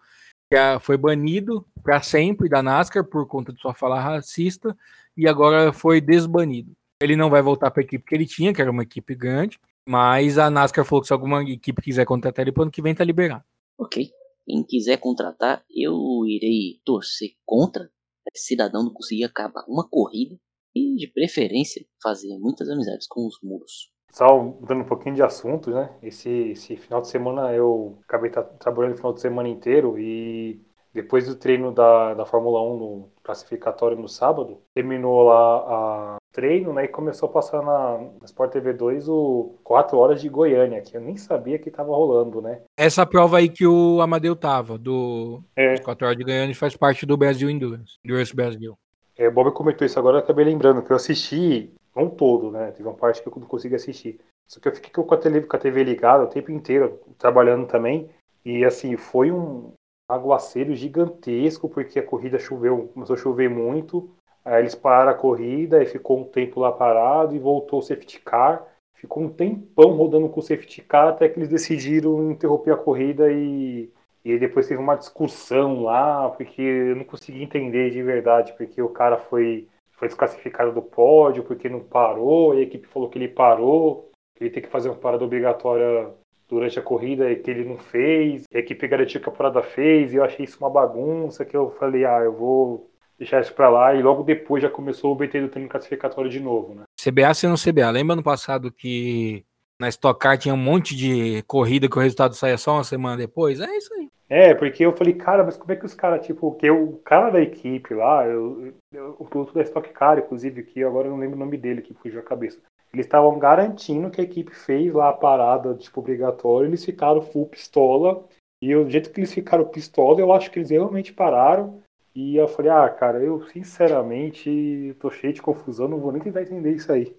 que foi banido para sempre da NASCAR por conta de sua fala racista e agora foi desbanido. Ele não vai voltar para a equipe que ele tinha, que era uma equipe grande, mas a NASCAR falou que se alguma equipe quiser contratar ele, pro ano que vem tá liberado.
Ok. Quem quiser contratar, eu irei torcer contra esse cidadão não conseguir acabar uma corrida e, de preferência, fazer muitas amizades com os muros.
só mudando um pouquinho de assunto, né? Esse, esse final de semana eu acabei tra trabalhando o final de semana inteiro e depois do treino da, da Fórmula 1 no classificatório no sábado, terminou lá a treino, né, e começou a passar na, na Sport TV 2 o 4 horas de Goiânia, que eu nem sabia que estava rolando, né?
Essa prova aí que o Amadeu tava, do é. 4 horas de Goiânia, faz parte do Brasil Endurance, Endurance Brasil.
É, o Bob comentou isso agora, eu acabei lembrando que eu assisti, não todo, né, teve uma parte que eu não consegui assistir, só que eu fiquei com a TV, com a TV ligada o tempo inteiro, trabalhando também, e assim, foi um, aguaceiro gigantesco, porque a corrida choveu, começou a chover muito. Aí eles pararam a corrida e ficou um tempo lá parado e voltou o safety car. Ficou um tempão rodando com o safety car até que eles decidiram interromper a corrida e, e depois teve uma discussão lá, porque eu não consegui entender de verdade, porque o cara foi, foi desclassificado do pódio, porque não parou, e a equipe falou que ele parou, que ele tem que fazer uma parada obrigatória durante a corrida que ele não fez, a equipe garantiu que a parada fez, e eu achei isso uma bagunça, que eu falei, ah, eu vou deixar isso pra lá, e logo depois já começou o BT do treino classificatório de novo, né?
CBA sendo CBA, lembra no passado que na Stock Car tinha um monte de corrida que o resultado saía só uma semana depois? É isso aí.
É, porque eu falei, cara, mas como é que os caras, tipo, que o cara da equipe lá, eu, eu, o piloto da Stock Car, inclusive, que agora eu não lembro o nome dele, que fugiu a cabeça. Eles estavam garantindo que a equipe fez lá a parada, tipo, obrigatória, eles ficaram full pistola. E do jeito que eles ficaram pistola, eu acho que eles realmente pararam. E eu falei, ah, cara, eu sinceramente tô cheio de confusão, não vou nem tentar entender isso aí.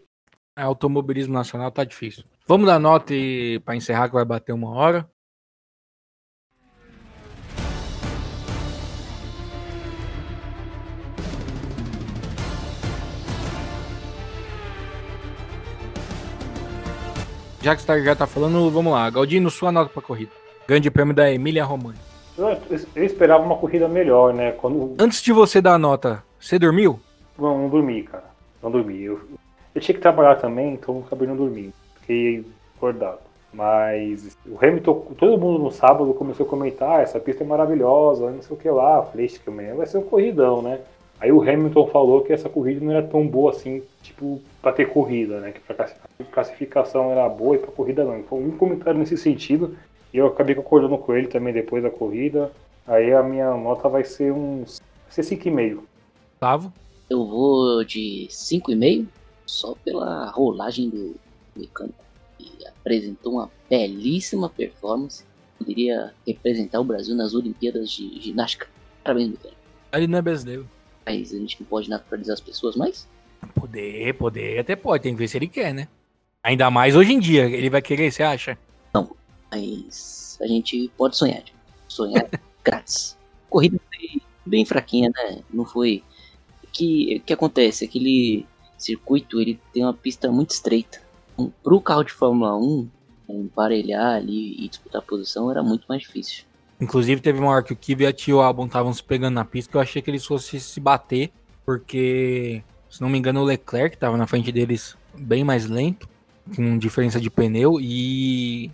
É, automobilismo nacional tá difícil. Vamos dar nota e para encerrar que vai bater uma hora. já que você já tá falando, vamos lá. Galdino, sua nota pra corrida. Grande prêmio da Emília Romagna.
Eu, eu, esperava uma corrida melhor, né? Quando...
Antes de você dar a nota, você dormiu?
Não, não dormi, cara. Não dormi. Eu, eu tinha que trabalhar também, então acabei não dormindo. Fiquei acordado. Mas o Hamilton, todo mundo no sábado começou a comentar: ah, essa pista é maravilhosa, não sei o que lá. Falei, que amanhã vai ser um corridão, né? Aí o Hamilton falou que essa corrida não era tão boa assim, tipo, para ter corrida, né? Que pra classificação era boa e pra corrida não. Foi um comentário nesse sentido. E eu acabei concordando com ele também depois da corrida. Aí a minha nota vai ser uns. Vai ser 5,5.
Tavo?
Eu vou de 5,5 só pela rolagem do mecânico. E apresentou uma belíssima performance. Poderia representar o Brasil nas Olimpíadas de Ginástica. Parabéns, mecânico.
Ele não é brasileiro.
Mas a gente não pode naturalizar as pessoas mais?
Poder, poder, até pode, tem que ver se ele quer, né? Ainda mais hoje em dia, ele vai querer, você acha?
Não, mas a gente pode sonhar, tipo, sonhar grátis. Corrida bem fraquinha, né? Não foi. Que, que acontece? Aquele circuito ele tem uma pista muito estreita. Então, pro carro de Fórmula 1 emparelhar ali e disputar a posição era muito mais difícil.
Inclusive, teve uma hora que o Kvyat e o Albon estavam se pegando na pista que eu achei que eles fossem se bater, porque, se não me engano, o Leclerc estava na frente deles bem mais lento, com diferença de pneu, e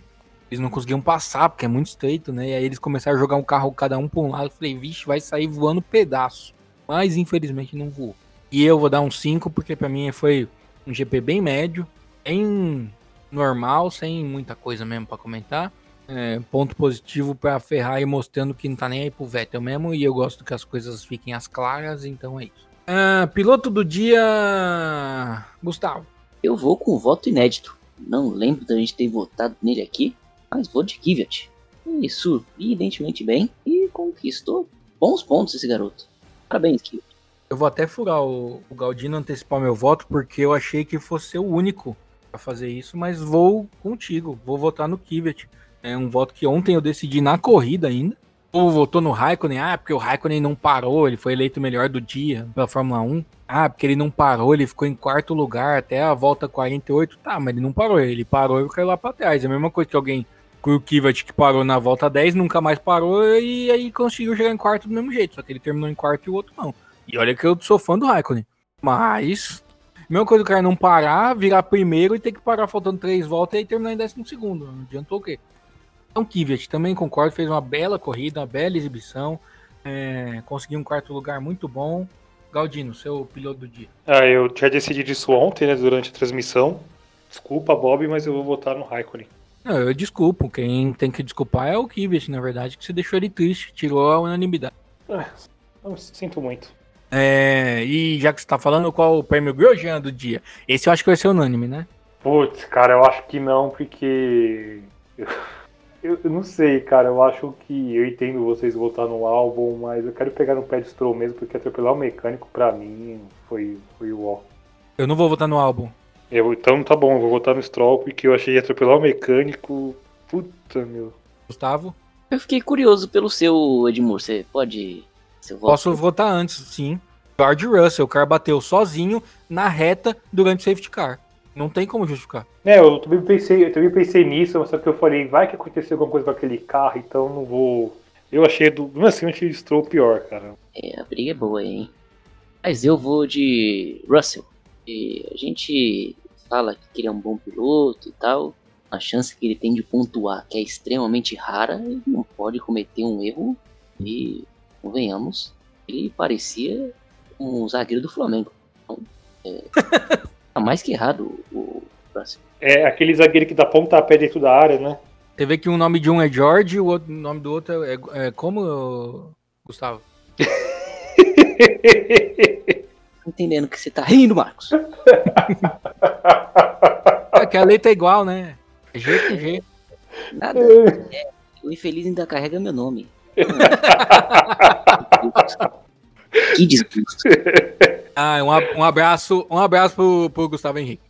eles não conseguiam passar, porque é muito estreito, né? E aí eles começaram a jogar um carro cada um para um lado. Eu falei, vixe, vai sair voando pedaço. Mas infelizmente não voou. E eu vou dar um 5, porque para mim foi um GP bem médio, bem normal, sem muita coisa mesmo para comentar é, ponto positivo para a Ferrari mostrando que não tá nem aí pro Vettel mesmo. E eu gosto que as coisas fiquem as claras, então é isso. Ah, piloto do dia, Gustavo.
Eu vou com voto inédito. Não lembro da gente ter votado nele aqui, mas vou de Kvyat. E surpreendentemente bem e conquistou bons pontos esse garoto. Parabéns, Kvyat.
Eu vou até furar o, o Galdino antecipar meu voto porque eu achei que fosse o único a fazer isso, mas vou contigo, vou votar no Kvyat. É um voto que ontem eu decidi na corrida ainda. Ou votou no Raikkonen, ah, porque o Raikkonen não parou, ele foi eleito o melhor do dia pela Fórmula 1. Ah, porque ele não parou, ele ficou em quarto lugar até a volta 48. Tá, mas ele não parou, ele parou e caiu lá pra trás. É a mesma coisa que alguém com o Kivat que parou na volta 10, nunca mais parou e aí conseguiu chegar em quarto do mesmo jeito. Só que ele terminou em quarto e o outro não. E olha que eu sou fã do Raikkonen. Mas, mesma coisa do cara não parar, virar primeiro e ter que parar faltando três voltas e terminar em décimo segundo. Não adiantou o quê? Então, Kvyat também concordo, fez uma bela corrida, uma bela exibição, é, conseguiu um quarto lugar muito bom. Galdino, seu piloto do dia.
Ah, eu tinha decidido isso ontem, né, durante a transmissão. Desculpa, Bob, mas eu vou votar no Raikkonen.
Não, eu desculpo. Quem tem que desculpar é o Kvyat, na verdade, que você deixou ele triste, tirou a unanimidade.
Ah, eu sinto muito.
É, e já que você tá falando, qual o prêmio Grosjean do dia? Esse eu acho que vai ser unânime, né?
Putz, cara, eu acho que não, porque. Eu, eu não sei, cara. Eu acho que. Eu entendo vocês votar no álbum, mas eu quero pegar no pé de Stroll mesmo, porque atropelar o mecânico pra mim foi, foi o ó.
Eu não vou votar no álbum.
Eu, então tá bom, eu vou votar no Stroll, porque eu achei atropelar o mecânico. Puta, meu.
Gustavo?
Eu fiquei curioso pelo seu, Edmur. Você pode. Seu voto?
Posso votar antes, sim. George Russell, o cara bateu sozinho na reta durante o safety car. Não tem como justificar.
É, eu também pensei, eu também pensei nisso, só que eu falei, vai que aconteceu alguma coisa com aquele carro, então não vou. Eu achei do. Mesmo assim, eu achei o Stroll pior, cara.
É, a briga é boa, hein? Mas eu vou de Russell. E a gente fala que ele é um bom piloto e tal. A chance que ele tem de pontuar, que é extremamente rara, ele não pode cometer um erro. E, convenhamos, ele parecia um zagueiro do Flamengo. Então, é, tá mais que errado o.
É aquele zagueiro que dá pontapé dentro da área, né?
Você vê que o nome de um é George e o outro- nome do outro é, é como, Gustavo?
Entendendo que você tá rindo, Marcos.
É que a letra é igual, né? É G com G.
Nada. É, o infeliz ainda carrega meu nome. que desgosto.
Ah, um, um abraço, um abraço pro, pro Gustavo Henrique.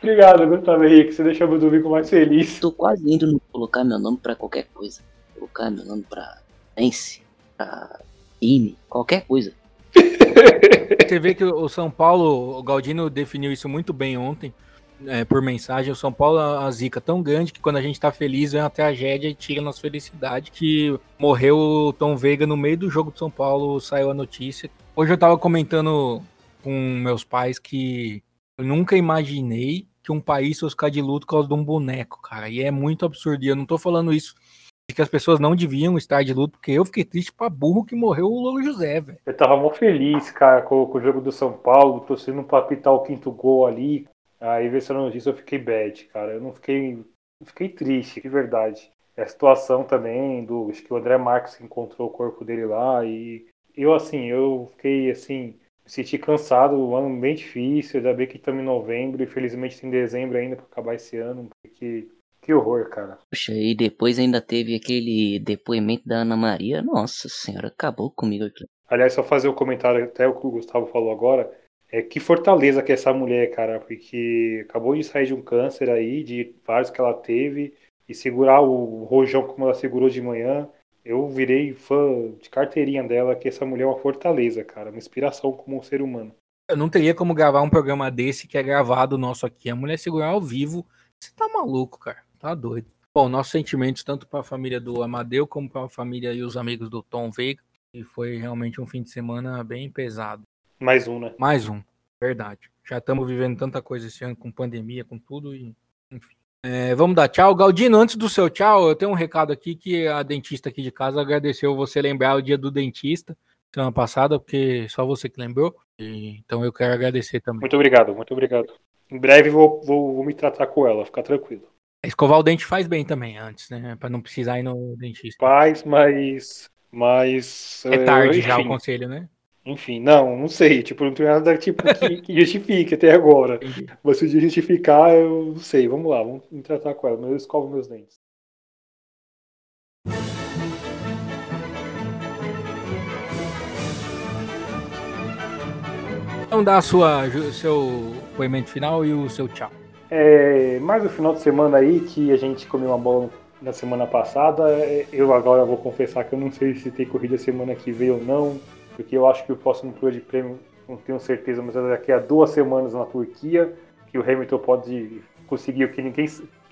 Obrigado, Gustavo Henrique, você deixou meu domingo mais feliz.
Tô quase indo no colocar meu nome pra qualquer coisa. Colocar meu nome pra Pense, pra time, qualquer coisa.
Você vê que o São Paulo, o Galdino definiu isso muito bem ontem, é, por mensagem. O São Paulo é uma zica tão grande que quando a gente tá feliz vem uma tragédia e tira nossa felicidade. Que morreu o Tom Veiga no meio do jogo do São Paulo, saiu a notícia. Hoje eu tava comentando com meus pais que eu nunca imaginei que um país fosse ficar de luto por causa de um boneco, cara. E é muito absurdo. E eu não tô falando isso de que as pessoas não deviam estar de luto, porque eu fiquei triste pra burro que morreu o Louro José, velho.
Eu tava mó feliz, cara, com, com o jogo do São Paulo, torcendo pra apitar o quinto gol ali. Aí, ver essa notícia, eu fiquei bad, cara. Eu não fiquei. Fiquei triste, de verdade. A situação também do. Acho que o André Marques encontrou o corpo dele lá. E eu, assim, eu fiquei, assim. Me senti cansado, um ano bem difícil. Ainda bem que estamos em novembro. E felizmente tem dezembro ainda pra acabar esse ano. Porque. Que horror, cara.
Puxa, e depois ainda teve aquele depoimento da Ana Maria. Nossa senhora, acabou comigo aqui.
Aliás, só fazer um comentário até o que o Gustavo falou agora. É que fortaleza que é essa mulher, cara, porque acabou de sair de um câncer aí, de vários que ela teve, e segurar o rojão como ela segurou de manhã. Eu virei fã de carteirinha dela, que essa mulher é uma fortaleza, cara, uma inspiração como um ser humano.
Eu não teria como gravar um programa desse que é gravado nosso aqui. A mulher segurar ao vivo. Você tá maluco, cara. Tá doido. Bom, nossos sentimentos tanto para a família do Amadeu como para a família e os amigos do Tom Veiga. E foi realmente um fim de semana bem pesado.
Mais um, né?
Mais um, verdade. Já estamos vivendo tanta coisa esse ano com pandemia, com tudo e enfim. É, vamos dar tchau. Galdino, antes do seu tchau, eu tenho um recado aqui que a dentista aqui de casa agradeceu você lembrar o dia do dentista semana passada, porque só você que lembrou. E, então eu quero agradecer também.
Muito obrigado, muito obrigado. Em breve vou, vou, vou me tratar com ela, fica tranquilo.
Escovar o dente faz bem também antes, né? Pra não precisar ir no dentista.
Faz, mas. Mas.
É tarde
eh,
já o
enfim,
conselho, né?
Enfim, não, não sei. Tipo, não tem nada tipo, que, que justifique até agora.
Entendi.
Mas se justificar, eu não sei. Vamos lá, vamos tratar com ela. Mas eu escovo meus dentes.
Então dá a sua, o seu depoimento final e o seu tchau.
É, mais o final de semana aí que a gente comeu uma bola na semana passada. é, Eu agora vou confessar que eu não sei se tem corrida semana que vem ou não, porque eu acho que o próximo Grande Prêmio, não tenho certeza, mas é daqui a duas semanas na Turquia, que o Hamilton pode conseguir o que ninguém,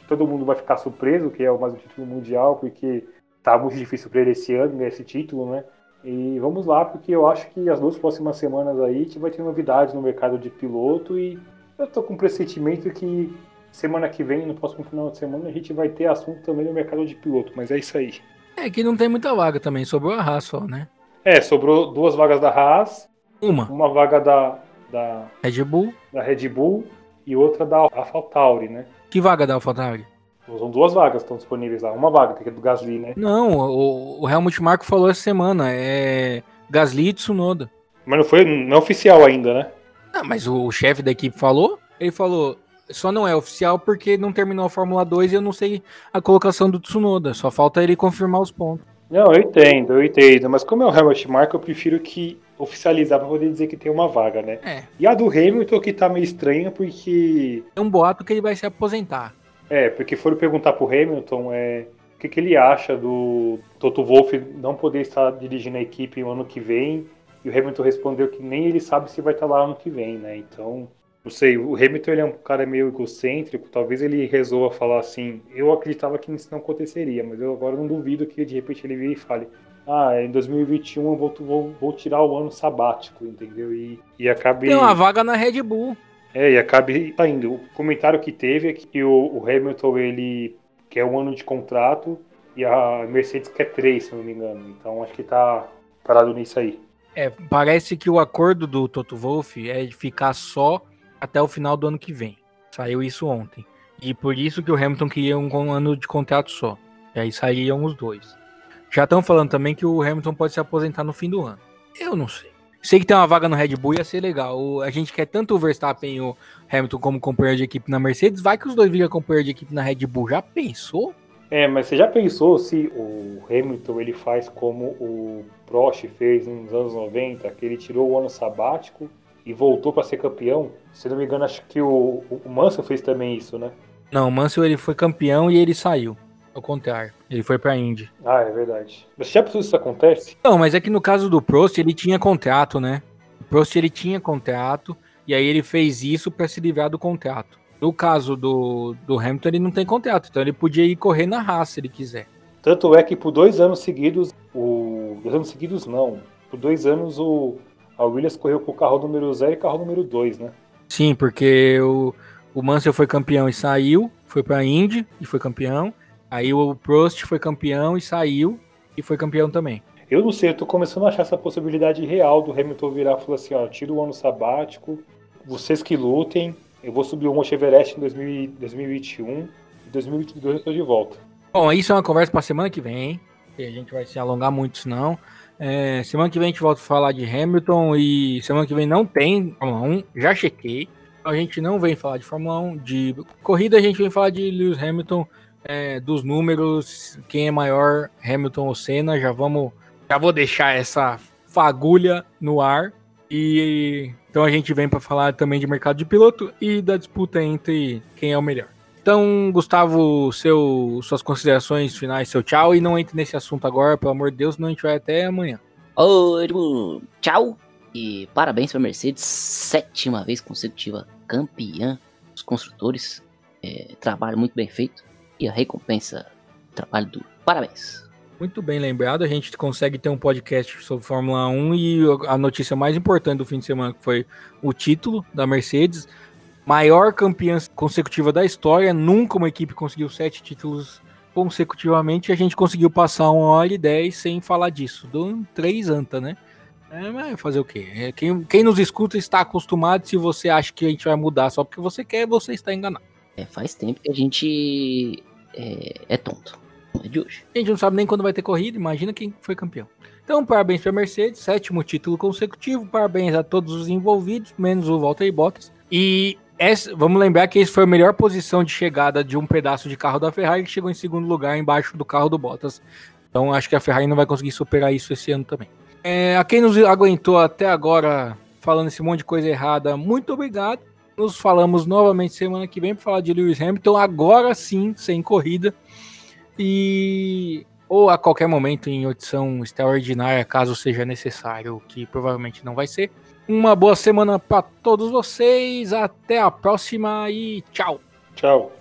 todo mundo vai ficar surpreso, que é mais um título mundial, porque tá muito difícil para ele esse ano esse título, né? E vamos lá, porque eu acho que as duas próximas semanas aí a gente vai ter novidades no mercado de piloto e eu tô com um pressentimento que semana que vem, no próximo final de semana, a gente vai ter assunto também no mercado de piloto, mas é isso aí.
É que não tem muita vaga também, sobrou a Haas só, né?
É, sobrou duas vagas da Haas,
Uma,
uma vaga da, da,
Red Bull,
da Red Bull e outra da AlphaTauri, né?
Que vaga da AlphaTauri?
São duas vagas que estão disponíveis lá. Uma vaga, que é do Gasly, né?
Não, o, o Helmut Marko falou essa semana, é Gasly e Tsunoda.
Mas não foi não é oficial ainda, né?
Ah, mas o, o chefe da equipe falou, ele falou, só não é oficial porque não terminou a Fórmula 2 e eu não sei a colocação do Tsunoda, só falta ele confirmar os pontos.
Não, eu entendo, eu entendo, mas como é o Helmut Marko, eu prefiro que oficializar para poder dizer que tem uma vaga, né?
É.
E a do Hamilton que tá meio estranha porque
É um boato que ele vai se aposentar.
É, porque foram perguntar pro Hamilton é, o que, que ele acha do Toto Wolff não poder estar dirigindo a equipe no ano que vem. E o Hamilton respondeu que nem ele sabe se vai estar lá ano que vem, né? Então, não sei, o Hamilton ele é um cara meio egocêntrico, talvez ele resolva falar assim, eu acreditava que isso não aconteceria, mas eu agora não duvido que de repente ele vire e fale, ah, em 2021 eu vou, vou, vou tirar o ano sabático, entendeu? E, e acabe...
Tem uma vaga na Red Bull.
É, e acabe saindo. O comentário que teve é que o, o Hamilton ele quer um ano de contrato e a Mercedes quer três, se não me engano. Então acho que tá parado nisso aí.
É, parece que o acordo do Toto Wolff é ficar só até o final do ano que vem. Saiu isso ontem. E por isso que o Hamilton queria um, ano de contrato só. E aí sairiam os dois. Já estão falando também que o Hamilton pode se aposentar no fim do ano. Eu não sei. Sei que tem uma vaga no Red Bull ia ser legal. A gente quer tanto o Verstappen e o Hamilton como companheiro de equipe na Mercedes. Vai que os dois viram companheiro de equipe na Red Bull. Já pensou?
É, mas você já pensou se o Hamilton ele faz como o Prost fez nos anos 90, que ele tirou o ano sabático e voltou para ser campeão? Se não me engano, acho que o, o Mansell fez também isso, né?
Não, o Mansell ele foi campeão e ele saiu. Ao contrário, ele foi pra Indy.
Ah, é verdade. Você já pensou se isso acontece?
Não, mas é que no caso do Prost, ele tinha contrato, né? O Prost, ele tinha contrato, e aí ele fez isso para se livrar do contrato. No caso do, do Hamilton, ele não tem contrato, então ele podia ir correr na raça se ele quiser.
Tanto é que por dois anos seguidos, o. Dois anos seguidos não. Por dois anos o. A Williams correu com o carro número 0 e carro número 2, né?
Sim, porque o, o Mansell foi campeão e saiu, foi pra Indy e foi campeão. Aí o Prost foi campeão e saiu e foi campeão também.
Eu não sei, eu tô começando a achar essa possibilidade real do Hamilton virar e falar assim, ó, tira o ano sabático, vocês que lutem, eu vou subir o Monte Everest em 2000, 2021, em 2022 eu tô de volta.
Bom, isso é uma conversa pra semana que vem, hein? A gente vai se alongar muito, senão. É, semana que vem a gente volta a falar de Hamilton e semana que vem não tem Fórmula 1, já chequei. A gente não vem falar de Fórmula 1, de corrida a gente vem falar de Lewis Hamilton, é, dos números, quem é maior, Hamilton ou Senna, já vamos, já vou deixar essa fagulha no ar e então a gente vem para falar também de mercado de piloto e da disputa entre quem é o melhor. Então, Gustavo, seu, suas considerações finais, seu tchau, e não entre nesse assunto agora, pelo amor de Deus, senão a gente vai até amanhã.
Irmão, tchau e parabéns para Mercedes, sétima vez consecutiva campeã dos construtores. É, trabalho muito bem feito e a recompensa trabalho duro. Parabéns.
Muito bem lembrado, a gente consegue ter um podcast sobre Fórmula 1 e a notícia mais importante do fim de semana foi o título da Mercedes, maior campeã consecutiva da história, nunca uma equipe conseguiu sete títulos consecutivamente e a gente conseguiu passar uma hora e dez sem falar disso, do três anta, né? É, mas fazer o quê? É, quem, quem nos escuta está acostumado, se você acha que a gente vai mudar só porque você quer, você está enganado.
É, faz tempo que a gente é, é tonto. É de hoje.
A gente não sabe nem quando vai ter corrida, imagina quem foi campeão. Então, parabéns para a Mercedes, sétimo título consecutivo, parabéns a todos os envolvidos, menos o Valtteri Bottas. E essa, vamos lembrar que esse foi a melhor posição de chegada de um pedaço de carro da Ferrari, que chegou em segundo lugar embaixo do carro do Bottas. Então, acho que a Ferrari não vai conseguir superar isso esse ano também. É, a quem nos aguentou até agora falando esse monte de coisa errada, muito obrigado. Nos falamos novamente semana que vem para falar de Lewis Hamilton, agora sim, sem corrida. E ou a qualquer momento em edição extraordinária, caso seja necessário, que provavelmente não vai ser. Uma boa semana para todos vocês, até a próxima e tchau.
Tchau.